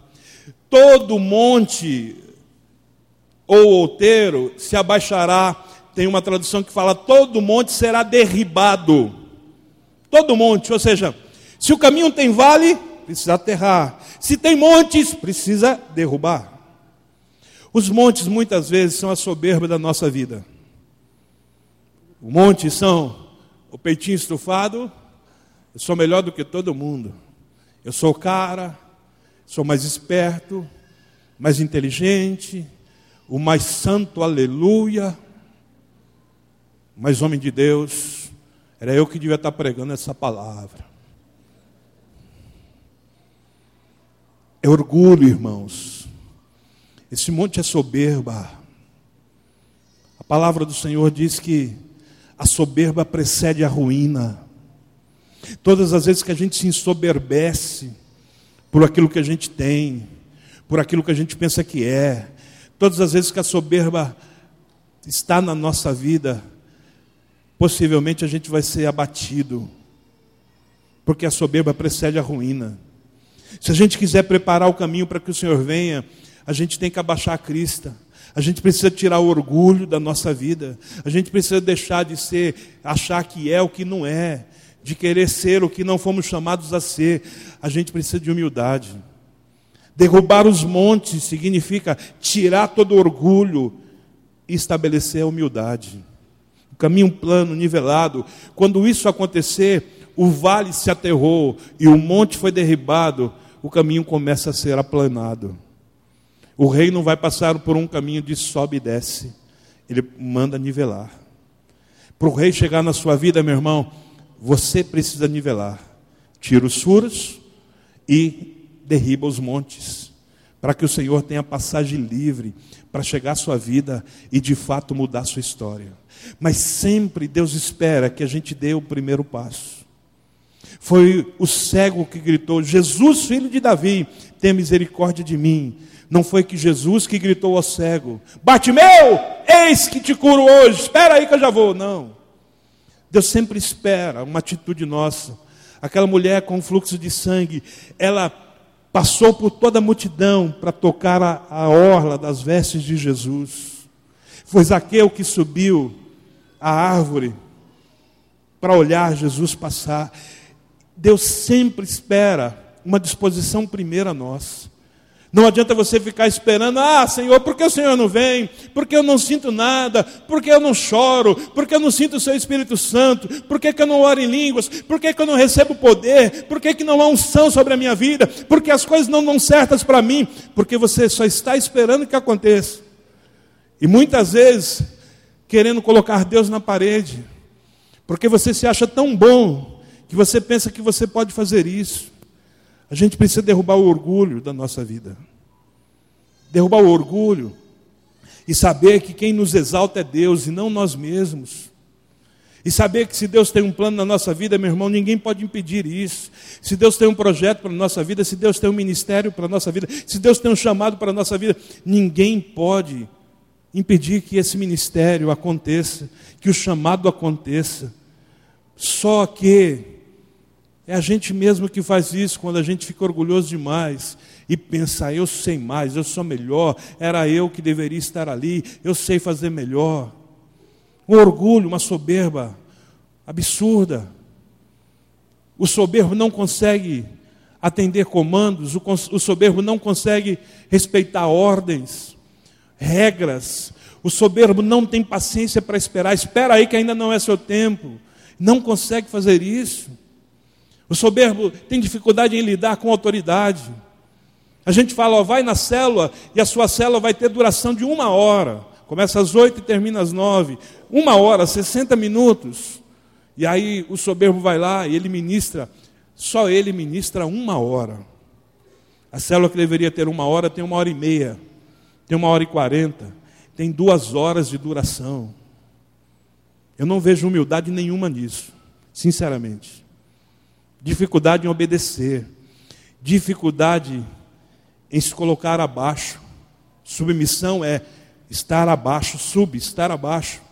Todo monte ou outeiro se abaixará tem uma tradução que fala: todo monte será derribado. Todo monte, ou seja, se o caminho tem vale, precisa aterrar. Se tem montes, precisa derrubar. Os montes muitas vezes são a soberba da nossa vida. Os montes são o peitinho estufado, eu sou melhor do que todo mundo. Eu sou cara, sou mais esperto, mais inteligente, o mais santo, aleluia. Mas, homem de Deus, era eu que devia estar pregando essa palavra. É orgulho, irmãos. Esse monte é soberba. A palavra do Senhor diz que a soberba precede a ruína. Todas as vezes que a gente se ensoberbece por aquilo que a gente tem, por aquilo que a gente pensa que é, todas as vezes que a soberba está na nossa vida, possivelmente a gente vai ser abatido, porque a soberba precede a ruína. Se a gente quiser preparar o caminho para que o Senhor venha, a gente tem que abaixar a crista. A gente precisa tirar o orgulho da nossa vida. A gente precisa deixar de ser, achar que é o que não é, de querer ser o que não fomos chamados a ser. A gente precisa de humildade. Derrubar os montes significa tirar todo orgulho e estabelecer a humildade caminho plano, nivelado. Quando isso acontecer, o vale se aterrou e o monte foi derribado, o caminho começa a ser aplanado. O rei não vai passar por um caminho de sobe e desce, ele manda nivelar. Para o rei chegar na sua vida, meu irmão, você precisa nivelar. Tira os furos e derriba os montes, para que o Senhor tenha passagem livre para chegar à sua vida e de fato mudar a sua história. Mas sempre Deus espera que a gente dê o primeiro passo. Foi o cego que gritou: Jesus, filho de Davi, tenha misericórdia de mim. Não foi que Jesus que gritou ao cego: Batimeu, eis que te curo hoje, espera aí que eu já vou. Não. Deus sempre espera uma atitude nossa. Aquela mulher com fluxo de sangue, ela passou por toda a multidão para tocar a, a orla das vestes de Jesus. Foi Zaqueu que subiu a árvore para olhar Jesus passar. Deus sempre espera uma disposição primeira nossa. Não adianta você ficar esperando, ah, Senhor, por que o Senhor não vem? Por que eu não sinto nada? Por que eu não choro? Por que eu não sinto o seu Espírito Santo? Por que, eu não oro em línguas? Por que, eu não recebo poder? Por que, não há unção sobre a minha vida? Por que as coisas não dão certas para mim? Porque você só está esperando que aconteça. E muitas vezes querendo colocar Deus na parede, porque você se acha tão bom que você pensa que você pode fazer isso. A gente precisa derrubar o orgulho da nossa vida. Derrubar o orgulho e saber que quem nos exalta é Deus e não nós mesmos. E saber que se Deus tem um plano na nossa vida, meu irmão, ninguém pode impedir isso. Se Deus tem um projeto para a nossa vida, se Deus tem um ministério para a nossa vida, se Deus tem um chamado para a nossa vida, ninguém pode impedir que esse ministério aconteça, que o chamado aconteça. Só que é a gente mesmo que faz isso quando a gente fica orgulhoso demais e pensa, eu sei mais, eu sou melhor, era eu que deveria estar ali, eu sei fazer melhor. Um orgulho, uma soberba absurda. O soberbo não consegue atender comandos, o soberbo não consegue respeitar ordens regras. O soberbo não tem paciência para esperar. Espera aí que ainda não é seu tempo. Não consegue fazer isso. O soberbo tem dificuldade em lidar com autoridade. A gente fala, ó, vai na célula e a sua célula vai ter duração de uma hora. Começa às oito e termina às nove. Uma hora, 60 minutos. E aí o soberbo vai lá e ele ministra, só ele ministra uma hora. A célula que deveria ter uma hora tem uma hora e meia, tem uma hora e quarenta, tem duas horas de duração. Eu não vejo humildade nenhuma nisso, sinceramente. Dificuldade em obedecer, dificuldade em se colocar abaixo. Submissão é estar abaixo, sub, estar abaixo.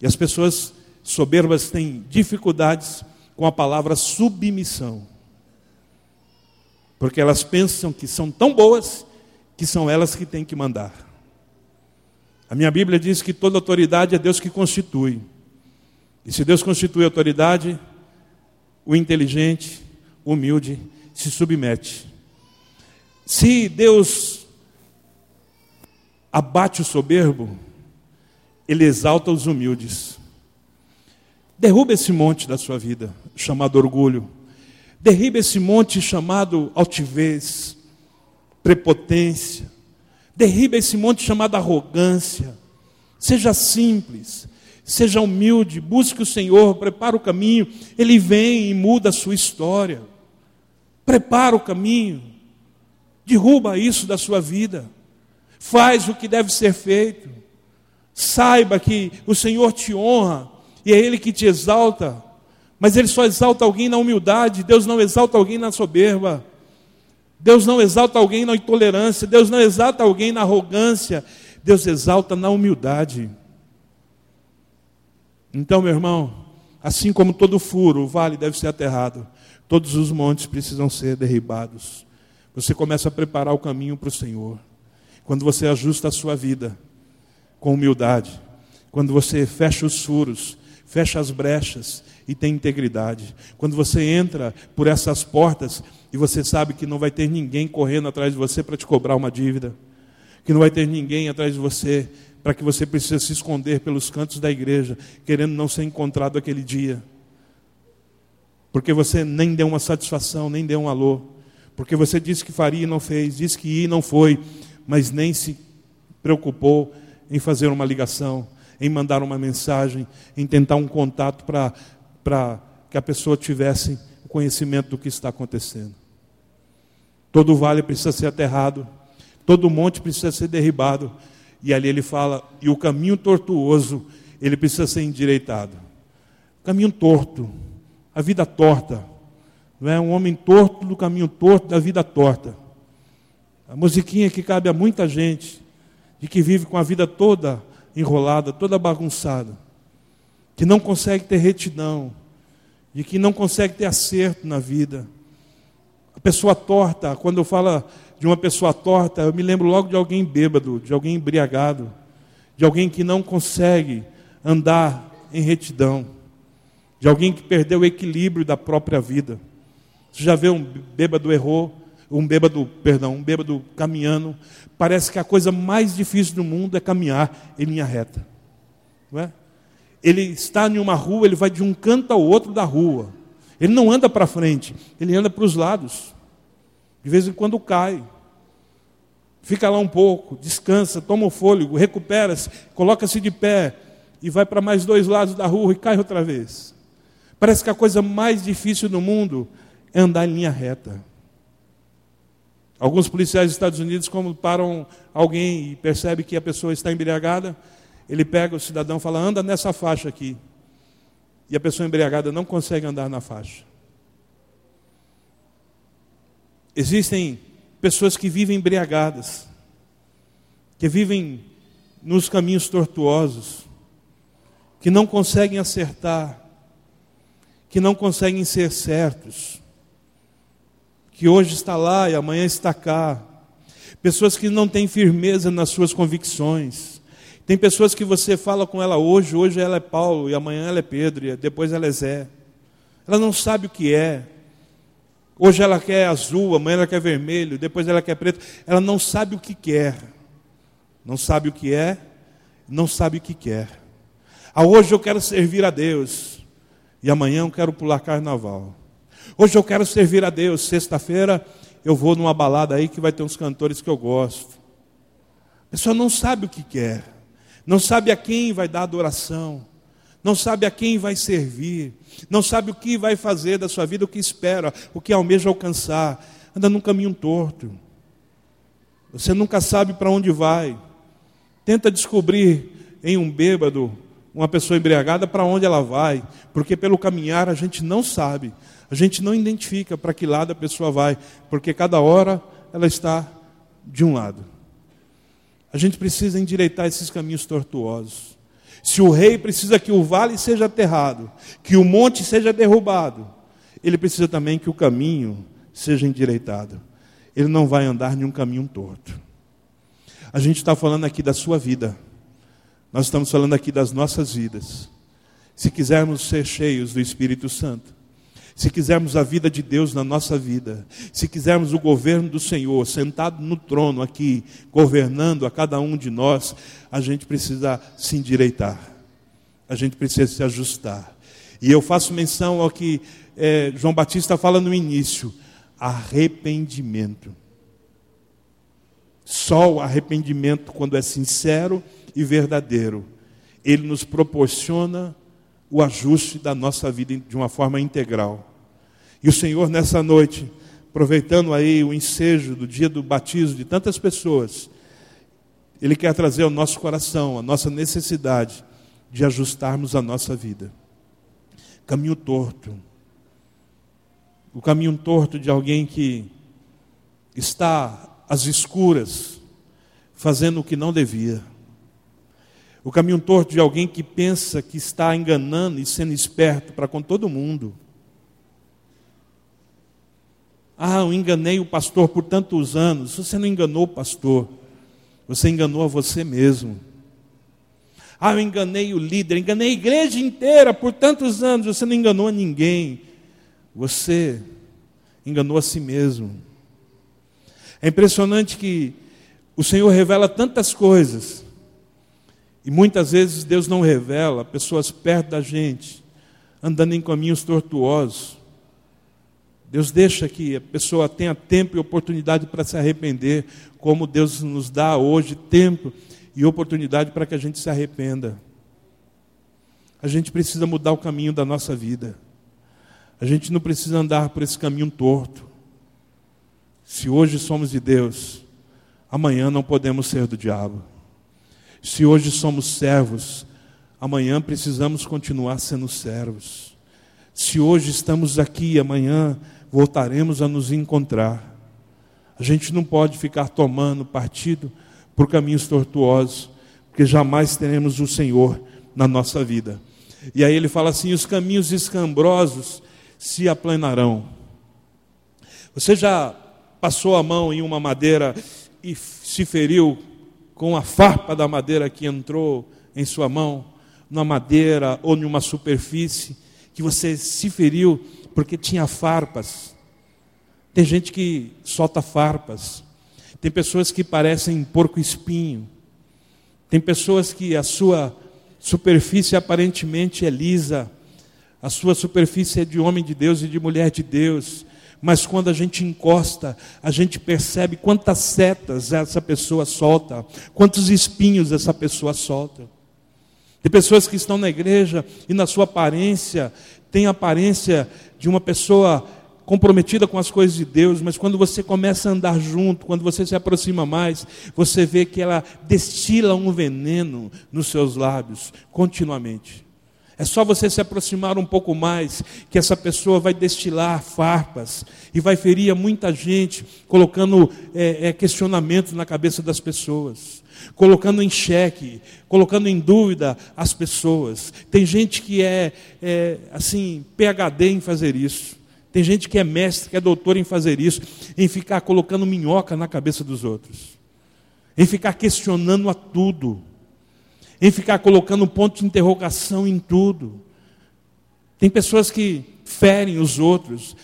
E as pessoas soberbas têm dificuldades com a palavra submissão. Porque elas pensam que são tão boas que são elas que têm que mandar. A minha Bíblia diz que toda autoridade é Deus que constitui. E se Deus constitui autoridade, o inteligente, o humilde, se submete. Se Deus abate o soberbo, ele exalta os humildes. Derruba esse monte da sua vida, chamado orgulho. Derriba esse monte chamado altivez, prepotência. Derriba esse monte chamado arrogância. Seja simples, seja humilde, busque o Senhor, prepara o caminho. Ele vem e muda a sua história. Prepara o caminho. Derruba isso da sua vida. Faz o que deve ser feito. Saiba que o Senhor te honra e é Ele que te exalta. Mas Ele só exalta alguém na humildade, Deus não exalta alguém na soberba. Deus não exalta alguém na intolerância, Deus não exalta alguém na arrogância, Deus exalta na humildade. Então, meu irmão, assim como todo furo, o vale deve ser aterrado, todos os montes precisam ser derribados. Você começa a preparar o caminho para o Senhor. Quando você ajusta a sua vida com humildade, quando você fecha os furos, fecha as brechas e tem integridade. Quando você entra por essas portas e você sabe que não vai ter ninguém correndo atrás de você para te cobrar uma dívida, que não vai ter ninguém atrás de você para que você precise se esconder pelos cantos da igreja, querendo não ser encontrado aquele dia. Porque você nem deu uma satisfação, nem deu um alô. Porque você disse que faria e não fez, disse que ia e não foi, mas nem se preocupou em fazer uma ligação, em mandar uma mensagem, em tentar um contato para que a pessoa tivesse conhecimento do que está acontecendo. Todo vale precisa ser aterrado, todo monte precisa ser derribado, e ali ele fala, e o caminho tortuoso, ele precisa ser endireitado. Caminho torto, a vida torta, não é um homem torto do caminho torto da vida torta. A musiquinha que cabe a muita gente, de que vive com a vida toda enrolada, toda bagunçada, que não consegue ter retidão, de que não consegue ter acerto na vida. A pessoa torta, quando eu falo de uma pessoa torta, eu me lembro logo de alguém bêbado, de alguém embriagado, de alguém que não consegue andar em retidão, de alguém que perdeu o equilíbrio da própria vida. Você já vê um bêbado errou, um bêbado, perdão, um bêbado caminhando. Parece que a coisa mais difícil do mundo é caminhar em linha reta. Não é? Ele está em uma rua, ele vai de um canto ao outro da rua. Ele não anda para frente, ele anda para os lados. De vez em quando cai. Fica lá um pouco, descansa, toma o fôlego, recupera-se, coloca-se de pé e vai para mais dois lados da rua e cai outra vez. Parece que a coisa mais difícil do mundo é andar em linha reta. Alguns policiais dos Estados Unidos, quando param alguém e percebe que a pessoa está embriagada, ele pega o cidadão e fala: anda nessa faixa aqui. E a pessoa embriagada não consegue andar na faixa. Existem pessoas que vivem embriagadas, que vivem nos caminhos tortuosos, que não conseguem acertar, que não conseguem ser certos que hoje está lá e amanhã está cá. Pessoas que não têm firmeza nas suas convicções. Tem pessoas que você fala com ela hoje, hoje ela é Paulo, e amanhã ela é Pedro, e depois ela é Zé. Ela não sabe o que é. Hoje ela quer azul, amanhã ela quer vermelho, depois ela quer preto. Ela não sabe o que quer. Não sabe o que é, não sabe o que quer. Ah, hoje eu quero servir a Deus, e amanhã eu quero pular carnaval. Hoje eu quero servir a Deus. Sexta-feira eu vou numa balada aí que vai ter uns cantores que eu gosto. A pessoa não sabe o que quer, não sabe a quem vai dar adoração, não sabe a quem vai servir, não sabe o que vai fazer da sua vida, o que espera, o que almeja alcançar, anda num caminho torto. Você nunca sabe para onde vai. Tenta descobrir em um bêbado, uma pessoa embriagada, para onde ela vai, porque pelo caminhar a gente não sabe, a gente não identifica para que lado a pessoa vai, porque cada hora ela está de um lado. A gente precisa endireitar esses caminhos tortuosos. Se o rei precisa que o vale seja aterrado, que o monte seja derrubado, ele precisa também que o caminho seja endireitado. Ele não vai andar em um caminho torto. A gente está falando aqui da sua vida. Nós estamos falando aqui das nossas vidas. Se quisermos ser cheios do Espírito Santo, se quisermos a vida de Deus na nossa vida, se quisermos o governo do Senhor sentado no trono aqui, governando a cada um de nós, a gente precisa se endireitar, a gente precisa se ajustar. E eu faço menção ao que é, João Batista fala no início: arrependimento. Só o arrependimento, quando é sincero e verdadeiro, ele nos proporciona o ajuste da nossa vida de uma forma integral. E o Senhor, nessa noite, aproveitando aí o ensejo do dia do batismo de tantas pessoas, Ele quer trazer ao nosso coração a nossa necessidade de ajustarmos a nossa vida. Caminho torto. O caminho torto de alguém que está às escuras, fazendo o que não devia. O caminho torto de alguém que pensa que está enganando e sendo esperto para com todo mundo. Ah, eu enganei o pastor por tantos anos. Você não enganou o pastor, você enganou a você mesmo. Ah, eu enganei o líder, enganei a igreja inteira por tantos anos. Você não enganou a ninguém, você enganou a si mesmo. É impressionante que o Senhor revela tantas coisas e muitas vezes Deus não revela pessoas perto da gente, andando em caminhos tortuosos. Deus deixa que a pessoa tenha tempo e oportunidade para se arrepender, como Deus nos dá hoje tempo e oportunidade para que a gente se arrependa. A gente precisa mudar o caminho da nossa vida. A gente não precisa andar por esse caminho torto. Se hoje somos de Deus, amanhã não podemos ser do diabo. Se hoje somos servos, amanhã precisamos continuar sendo servos. Se hoje estamos aqui, amanhã voltaremos a nos encontrar. A gente não pode ficar tomando partido por caminhos tortuosos, porque jamais teremos o Senhor na nossa vida. E aí ele fala assim: os caminhos escambrosos se aplanarão. Você já passou a mão em uma madeira e se feriu com a farpa da madeira que entrou em sua mão, numa madeira ou numa superfície, que você se feriu porque tinha farpas. Tem gente que solta farpas. Tem pessoas que parecem porco-espinho. Tem pessoas que a sua superfície aparentemente é lisa, a sua superfície é de homem de Deus e de mulher de Deus, mas quando a gente encosta, a gente percebe quantas setas essa pessoa solta, quantos espinhos essa pessoa solta. Tem pessoas que estão na igreja e na sua aparência tem a aparência de uma pessoa comprometida com as coisas de Deus, mas quando você começa a andar junto, quando você se aproxima mais, você vê que ela destila um veneno nos seus lábios continuamente. É só você se aproximar um pouco mais, que essa pessoa vai destilar farpas e vai ferir a muita gente, colocando é, é, questionamentos na cabeça das pessoas, colocando em xeque, colocando em dúvida as pessoas. Tem gente que é, é assim, PhD em fazer isso. Tem gente que é mestre, que é doutor em fazer isso, em ficar colocando minhoca na cabeça dos outros, em ficar questionando a tudo em ficar colocando ponto de interrogação em tudo. Tem pessoas que ferem os outros,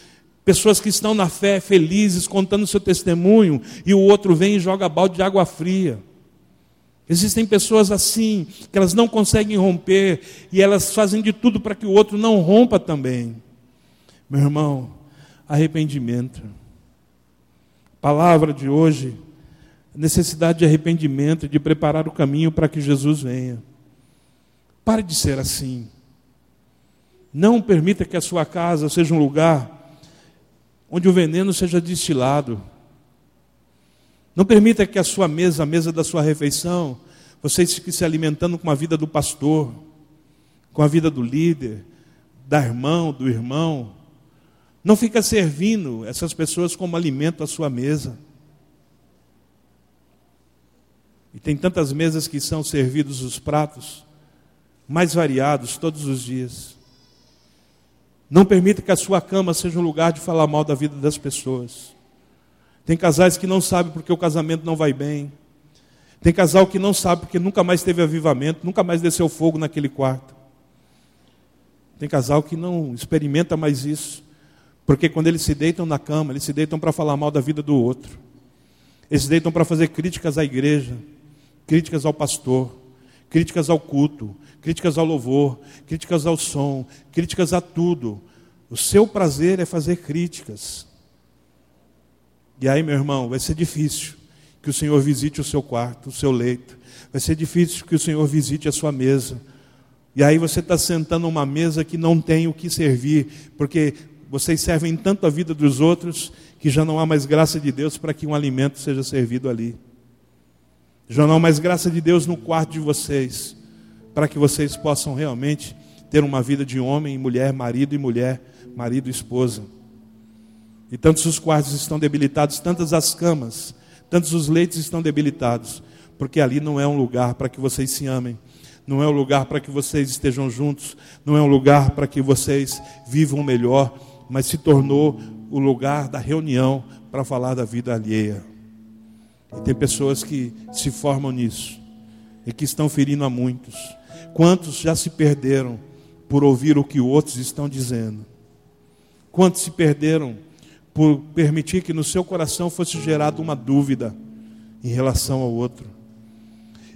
pessoas que estão na fé felizes, contando seu testemunho, e o outro vem e joga balde de água fria. Existem pessoas assim, que elas não conseguem romper, e elas fazem de tudo para que o outro não rompa também. Meu irmão, arrependimento. palavra de hoje, necessidade de arrependimento, de preparar o caminho para que Jesus venha. Pare de ser assim. Não permita que a sua casa seja um lugar onde o veneno seja destilado. Não permita que a sua mesa, a mesa da sua refeição, você fique se alimentando com a vida do pastor, com a vida do líder, da irmão, do irmão. Não fica servindo essas pessoas como alimento à sua mesa. E tem tantas mesas que são servidos os pratos mais variados todos os dias. Não permita que a sua cama seja um lugar de falar mal da vida das pessoas. Tem casais que não sabem porque o casamento não vai bem. Tem casal que não sabe porque nunca mais teve avivamento, nunca mais desceu fogo naquele quarto. Tem casal que não experimenta mais isso, porque quando eles se deitam na cama, eles se deitam para falar mal da vida do outro. Eles se deitam para fazer críticas à igreja, críticas ao pastor, críticas ao culto, críticas ao louvor, críticas ao som, críticas a tudo. O seu prazer é fazer críticas. E aí, meu irmão, vai ser difícil que o Senhor visite o seu quarto, o seu leito. Vai ser difícil que o Senhor visite a sua mesa. E aí você está sentando numa mesa que não tem o que servir, porque vocês servem tanto a vida dos outros que já não há mais graça de Deus para que um alimento seja servido ali. Há mais graça de Deus no quarto de vocês, para que vocês possam realmente ter uma vida de homem e mulher, marido e mulher, marido e esposa. E tantos os quartos estão debilitados, tantas as camas, tantos os leitos estão debilitados, porque ali não é um lugar para que vocês se amem, não é um lugar para que vocês estejam juntos, não é um lugar para que vocês vivam melhor, mas se tornou o lugar da reunião para falar da vida alheia. E tem pessoas que se formam nisso e que estão ferindo a muitos. Quantos já se perderam por ouvir o que outros estão dizendo? Quantos se perderam por permitir que no seu coração fosse gerada uma dúvida em relação ao outro.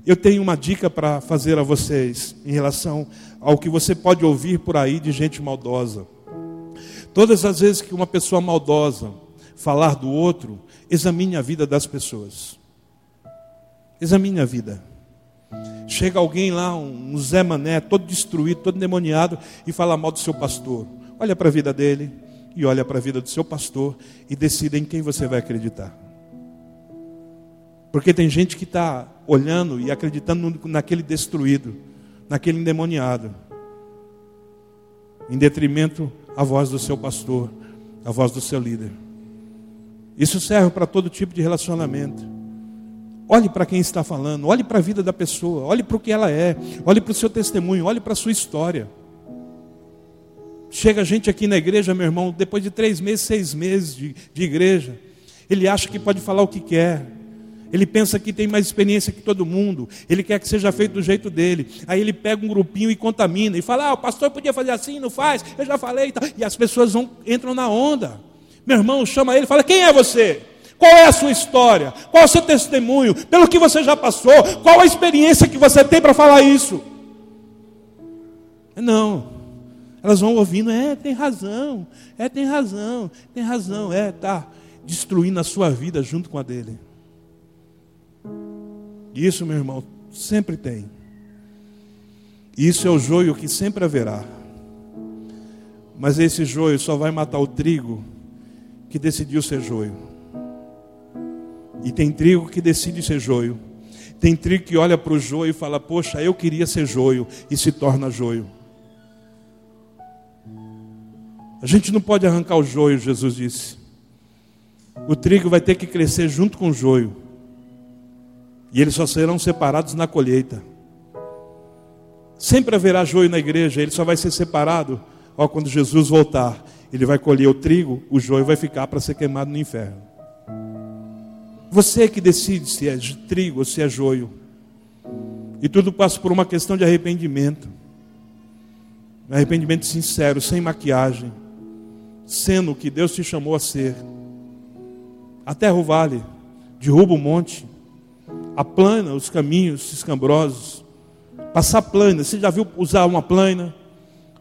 Eu tenho uma dica para fazer a vocês em relação ao que você pode ouvir por aí de gente maldosa. Todas as vezes que uma pessoa maldosa falar do outro, examine a vida das pessoas. Examine a vida. Chega alguém lá, um Zé Mané, todo destruído, todo demoniado, e fala mal do seu pastor. Olha para a vida dele, e olha para a vida do seu pastor e decida em quem você vai acreditar. Porque tem gente que está olhando e acreditando naquele destruído, naquele endemoniado, em detrimento à voz do seu pastor, à voz do seu líder. Isso serve para todo tipo de relacionamento. Olhe para quem está falando, olhe para a vida da pessoa, olhe para o que ela é, olhe para o seu testemunho, olhe para a sua história. Chega gente aqui na igreja, meu irmão, depois de três meses, seis meses de, de igreja, ele acha que pode falar o que quer. Ele pensa que tem mais experiência que todo mundo. Ele quer que seja feito do jeito dele. Aí ele pega um grupinho e contamina. E fala: Ah, o pastor podia fazer assim, não faz. Eu já falei. E, tal. e as pessoas vão, entram na onda. Meu irmão chama ele e fala: Quem é você? Qual é a sua história? Qual é o seu testemunho? Pelo que você já passou? Qual a experiência que você tem para falar isso? Não. Elas vão ouvindo, é, tem razão, é, tem razão, tem razão, é, tá destruindo a sua vida junto com a dele. Isso, meu irmão, sempre tem. Isso é o joio que sempre haverá. Mas esse joio só vai matar o trigo que decidiu ser joio. E tem trigo que decide ser joio. Tem trigo que olha para o joio e fala: Poxa, eu queria ser joio, e se torna joio. A gente não pode arrancar o joio, Jesus disse. O trigo vai ter que crescer junto com o joio. E eles só serão separados na colheita. Sempre haverá joio na igreja, ele só vai ser separado ó, quando Jesus voltar. Ele vai colher o trigo, o joio vai ficar para ser queimado no inferno. Você que decide se é trigo ou se é joio. E tudo passa por uma questão de arrependimento. Arrependimento sincero, sem maquiagem sendo o que Deus te chamou a ser. Aterra o vale, derruba o monte, aplana os caminhos escambrosos. Passar plana, você já viu usar uma plana?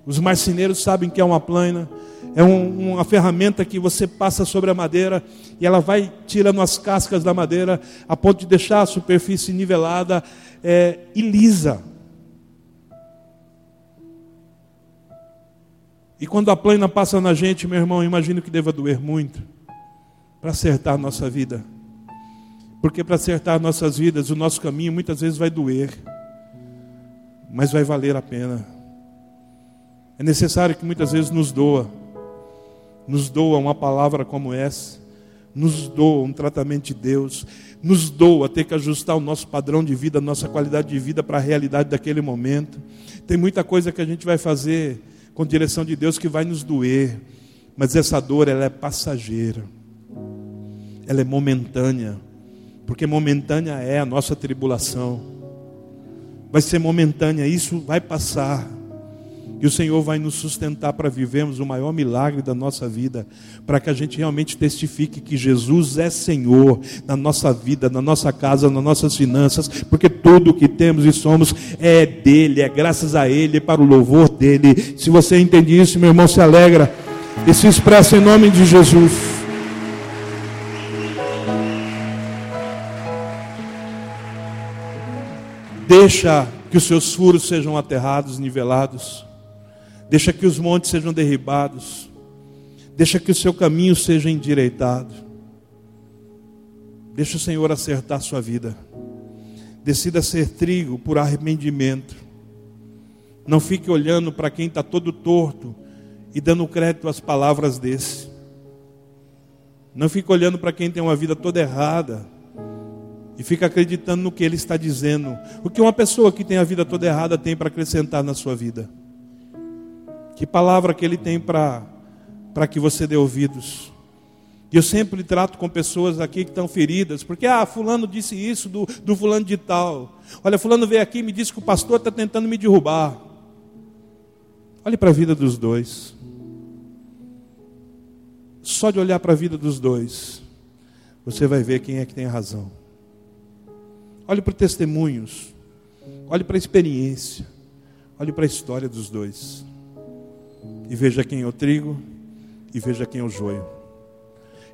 Os marceneiros sabem que é uma plana, é um, uma ferramenta que você passa sobre a madeira e ela vai tirando as cascas da madeira a ponto de deixar a superfície nivelada é, e lisa. E quando a plana passa na gente, meu irmão, imagino que deva doer muito para acertar a nossa vida. Porque para acertar nossas vidas, o nosso caminho muitas vezes vai doer, mas vai valer a pena. É necessário que muitas vezes nos doa, nos doa uma palavra como essa, nos doa um tratamento de Deus, nos doa ter que ajustar o nosso padrão de vida, a nossa qualidade de vida para a realidade daquele momento. Tem muita coisa que a gente vai fazer com direção de Deus que vai nos doer, mas essa dor ela é passageira. Ela é momentânea, porque momentânea é a nossa tribulação. Vai ser momentânea, isso vai passar. E o Senhor vai nos sustentar para vivermos o maior milagre da nossa vida, para que a gente realmente testifique que Jesus é Senhor na nossa vida, na nossa casa, nas nossas finanças, porque tudo o que temos e somos é dele, é graças a ele, é para o louvor dele. Se você entende isso, meu irmão, se alegra e se expressa em nome de Jesus. Deixa que os seus furos sejam aterrados, nivelados. Deixa que os montes sejam derribados. Deixa que o seu caminho seja endireitado. Deixa o Senhor acertar a sua vida. Decida ser trigo por arrependimento. Não fique olhando para quem está todo torto e dando crédito às palavras desse. Não fique olhando para quem tem uma vida toda errada e fica acreditando no que ele está dizendo. O que uma pessoa que tem a vida toda errada tem para acrescentar na sua vida? Que palavra que Ele tem para que você dê ouvidos. E eu sempre trato com pessoas aqui que estão feridas, porque, ah, fulano disse isso do, do fulano de tal. Olha, fulano veio aqui e me disse que o pastor está tentando me derrubar. Olhe para a vida dos dois. Só de olhar para a vida dos dois, você vai ver quem é que tem razão. Olhe para testemunhos. Olhe para a experiência. Olhe para a história dos dois e veja quem é o trigo e veja quem é o joio.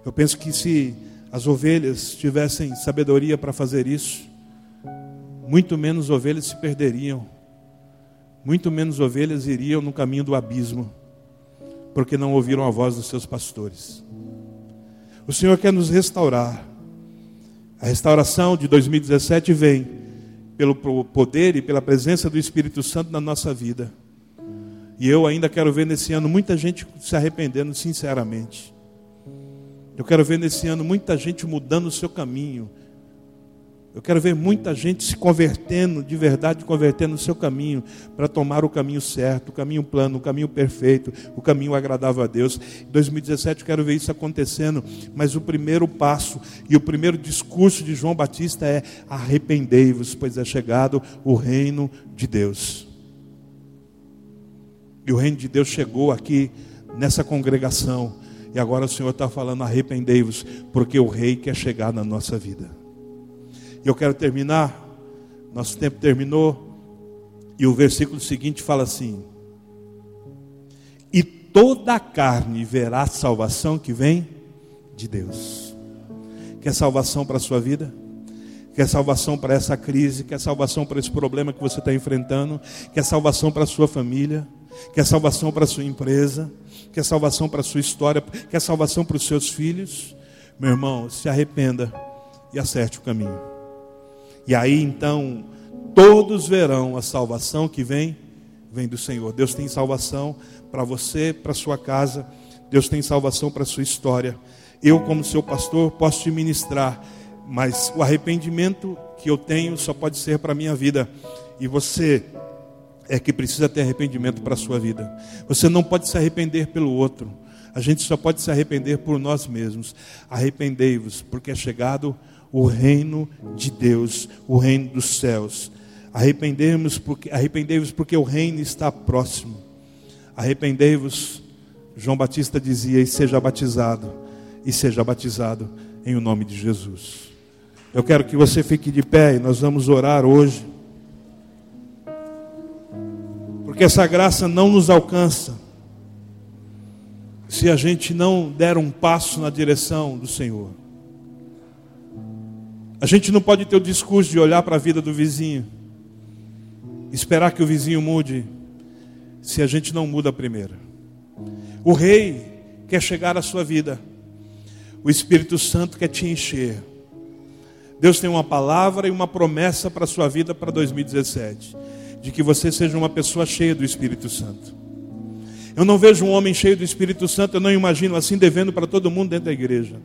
Eu penso que se as ovelhas tivessem sabedoria para fazer isso, muito menos ovelhas se perderiam, muito menos ovelhas iriam no caminho do abismo, porque não ouviram a voz dos seus pastores. O Senhor quer nos restaurar. A restauração de 2017 vem pelo poder e pela presença do Espírito Santo na nossa vida. E eu ainda quero ver nesse ano muita gente se arrependendo sinceramente. Eu quero ver nesse ano muita gente mudando o seu caminho. Eu quero ver muita gente se convertendo, de verdade, convertendo o seu caminho, para tomar o caminho certo, o caminho plano, o caminho perfeito, o caminho agradável a Deus. Em 2017 eu quero ver isso acontecendo, mas o primeiro passo e o primeiro discurso de João Batista é: arrependei-vos, pois é chegado o reino de Deus. E o reino de Deus chegou aqui nessa congregação. E agora o Senhor está falando: arrependei-vos, porque o Rei quer chegar na nossa vida. E eu quero terminar, nosso tempo terminou, e o versículo seguinte fala assim: E toda a carne verá a salvação que vem de Deus. Quer salvação para a sua vida? Quer salvação para essa crise? Quer salvação para esse problema que você está enfrentando? Quer salvação para a sua família? Quer salvação para a sua empresa, quer salvação para a sua história, quer salvação para os seus filhos, meu irmão, se arrependa e acerte o caminho. E aí então, todos verão a salvação que vem, vem do Senhor. Deus tem salvação para você, para sua casa, Deus tem salvação para sua história. Eu, como seu pastor, posso te ministrar, mas o arrependimento que eu tenho só pode ser para minha vida. E você é que precisa ter arrependimento para a sua vida. Você não pode se arrepender pelo outro. A gente só pode se arrepender por nós mesmos. Arrependei-vos, porque é chegado o reino de Deus, o reino dos céus. Arrependei-vos porque, arrependei porque o reino está próximo. Arrependei-vos, João Batista dizia, e seja batizado, e seja batizado em o nome de Jesus. Eu quero que você fique de pé e nós vamos orar hoje. Porque essa graça não nos alcança se a gente não der um passo na direção do Senhor. A gente não pode ter o discurso de olhar para a vida do vizinho, esperar que o vizinho mude, se a gente não muda primeiro. O rei quer chegar à sua vida, o Espírito Santo quer te encher. Deus tem uma palavra e uma promessa para a sua vida para 2017, de que você seja uma pessoa cheia do Espírito Santo. Eu não vejo um homem cheio do Espírito Santo, eu não imagino assim devendo para todo mundo dentro da igreja.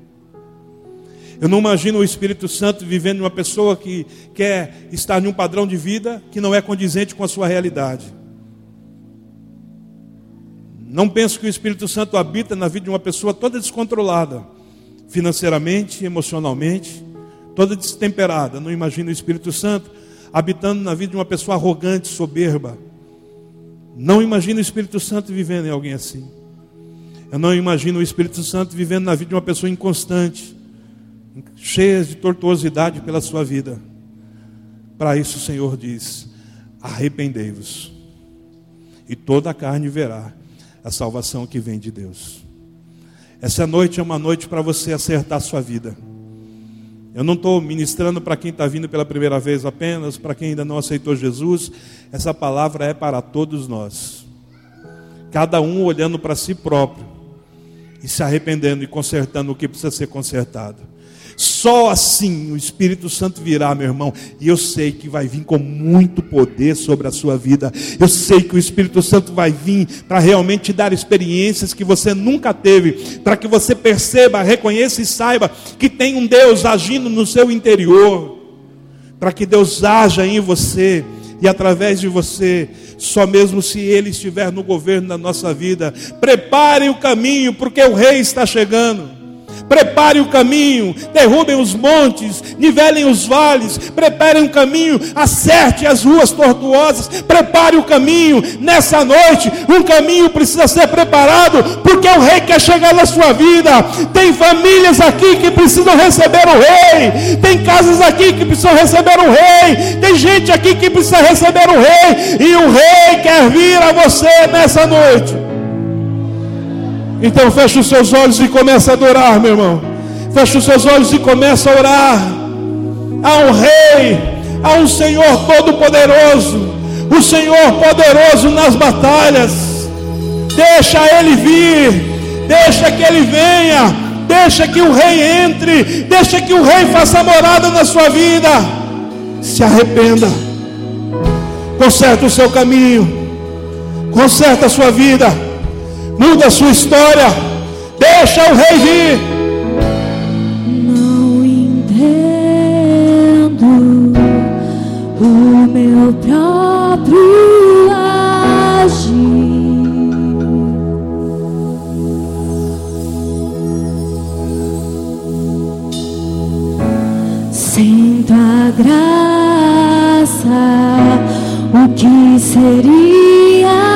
Eu não imagino o Espírito Santo vivendo uma pessoa que quer estar em um padrão de vida que não é condizente com a sua realidade. Não penso que o Espírito Santo habita na vida de uma pessoa toda descontrolada, financeiramente, emocionalmente, toda destemperada. Não imagino o Espírito Santo habitando na vida de uma pessoa arrogante, soberba. Não imagino o Espírito Santo vivendo em alguém assim. Eu não imagino o Espírito Santo vivendo na vida de uma pessoa inconstante, cheias de tortuosidade pela sua vida. Para isso o Senhor diz: arrependei-vos, e toda a carne verá a salvação que vem de Deus. Essa noite é uma noite para você acertar a sua vida. Eu não estou ministrando para quem está vindo pela primeira vez apenas, para quem ainda não aceitou Jesus. Essa palavra é para todos nós. Cada um olhando para si próprio e se arrependendo e consertando o que precisa ser consertado. Só assim o Espírito Santo virá, meu irmão, e eu sei que vai vir com muito poder sobre a sua vida. Eu sei que o Espírito Santo vai vir para realmente te dar experiências que você nunca teve, para que você perceba, reconheça e saiba que tem um Deus agindo no seu interior, para que Deus haja em você e através de você, só mesmo se Ele estiver no governo da nossa vida. Prepare o caminho, porque o Rei está chegando. Prepare o caminho, derrubem os montes, nivelem os vales, preparem o caminho, acerte as ruas tortuosas, prepare o caminho. Nessa noite, um caminho precisa ser preparado, porque o rei quer chegar na sua vida. Tem famílias aqui que precisam receber o rei, tem casas aqui que precisam receber o rei, tem gente aqui que precisa receber o rei, e o rei quer vir a você nessa noite. Então feche os seus olhos e comece a adorar, meu irmão. Feche os seus olhos e comece a orar. Há um rei, há um Senhor todo-poderoso, o Senhor poderoso nas batalhas. Deixa ele vir, deixa que ele venha, deixa que o rei entre, deixa que o rei faça morada na sua vida. Se arrependa, conserta o seu caminho, conserta a sua vida muda a sua história, deixa o rei vir. Não entendo o meu próprio agir. Sinto a graça, o que seria?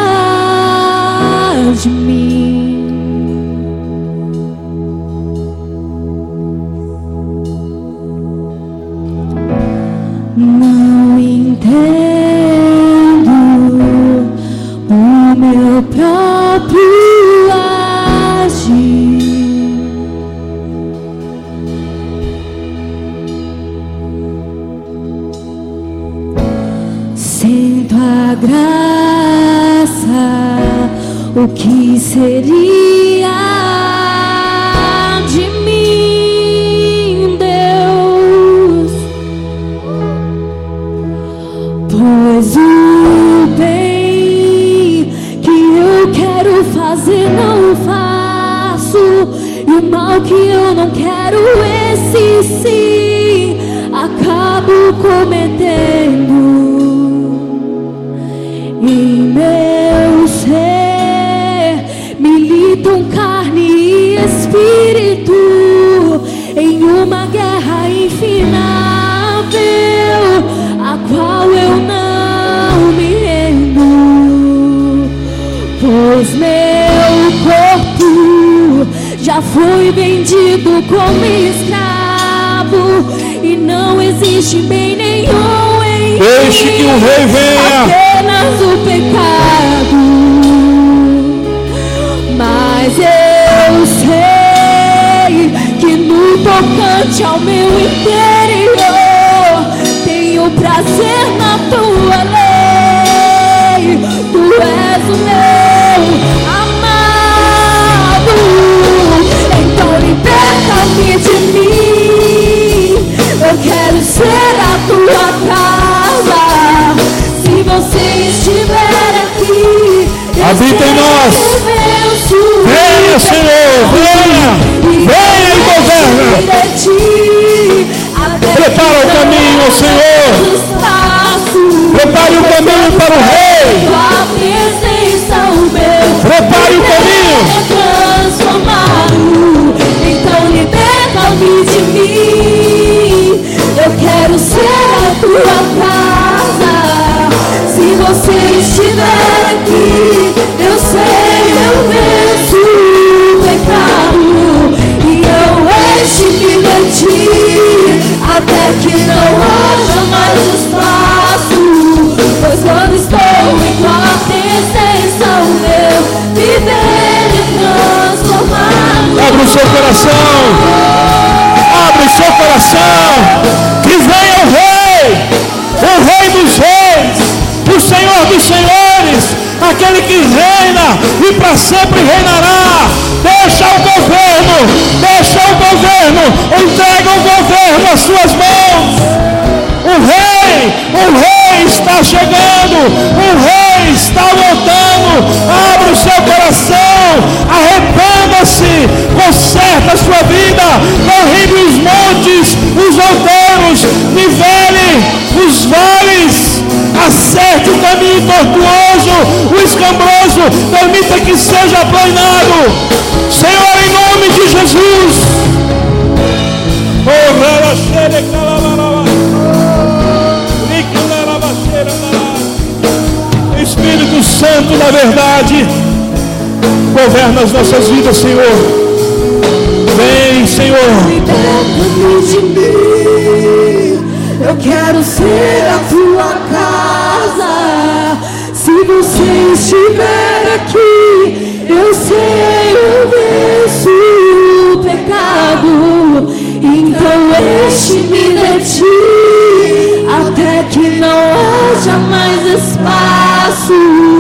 Que Fui vendido como escravo e não existe bem nenhum em Deixe mim, que o rei venha. Apenas o pecado. Mas eu sei que no tocante ao meu interior tenho prazer na tua lei. Tu és o meu quero ser a tua casa. Se você estiver aqui, habita em nós. Venha, Senhor, venha, venha e governa. Prepara o caminho, Senhor. Prepare o caminho para o Rei. Que venha o Rei, o Rei dos Reis, o Senhor dos Senhores, aquele que reina e para sempre reinará. Deixa o governo, deixa o governo, entrega o governo às suas mãos. O rei, o rei está chegando, o rei está voltando. Abra o seu coração, arrependa-se, conserta a sua vida, acerte o caminho tortuoso, o escambroso, permita que seja aplanado. Senhor, em nome de Jesus. Espírito Santo da verdade, governa as nossas vidas, Senhor. Vem, Senhor. Liberta-me de mim. Eu quero ser a tua see.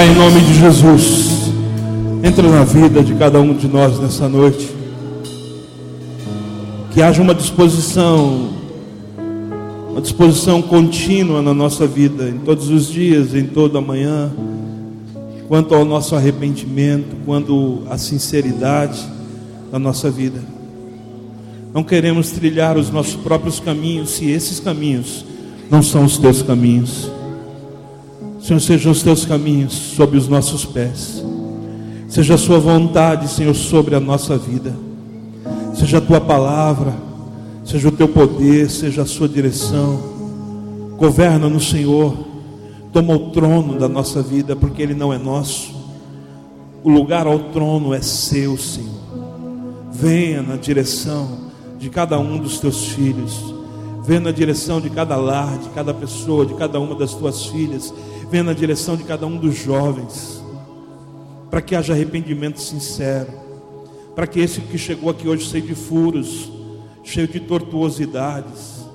Pai, em nome de Jesus, entra na vida de cada um de nós nessa noite. Que haja uma disposição, uma disposição contínua na nossa vida, em todos os dias, em toda a manhã, quanto ao nosso arrependimento, quanto à sinceridade da nossa vida. Não queremos trilhar os nossos próprios caminhos, se esses caminhos não são os teus caminhos. Senhor, sejam os teus caminhos sobre os nossos pés. Seja a sua vontade, Senhor, sobre a nossa vida. Seja a tua palavra, seja o teu poder, seja a sua direção. Governa no Senhor. Toma o trono da nossa vida, porque ele não é nosso. O lugar ao trono é seu, Senhor. Venha na direção de cada um dos teus filhos. Venha na direção de cada lar, de cada pessoa, de cada uma das tuas filhas. Venha na direção de cada um dos jovens. Para que haja arrependimento sincero. Para que esse que chegou aqui hoje cheio de furos, cheio de tortuosidades.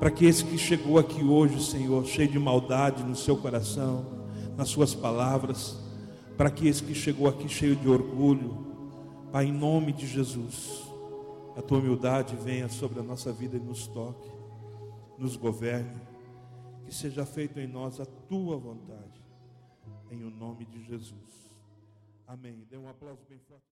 Para que esse que chegou aqui hoje, Senhor, cheio de maldade no seu coração, nas suas palavras. Para que esse que chegou aqui cheio de orgulho, Pai, em nome de Jesus, a tua humildade venha sobre a nossa vida e nos toque, nos governe, que seja feito em nós a tua vontade, em o nome de Jesus. Amém. Dê um aplauso bem forte.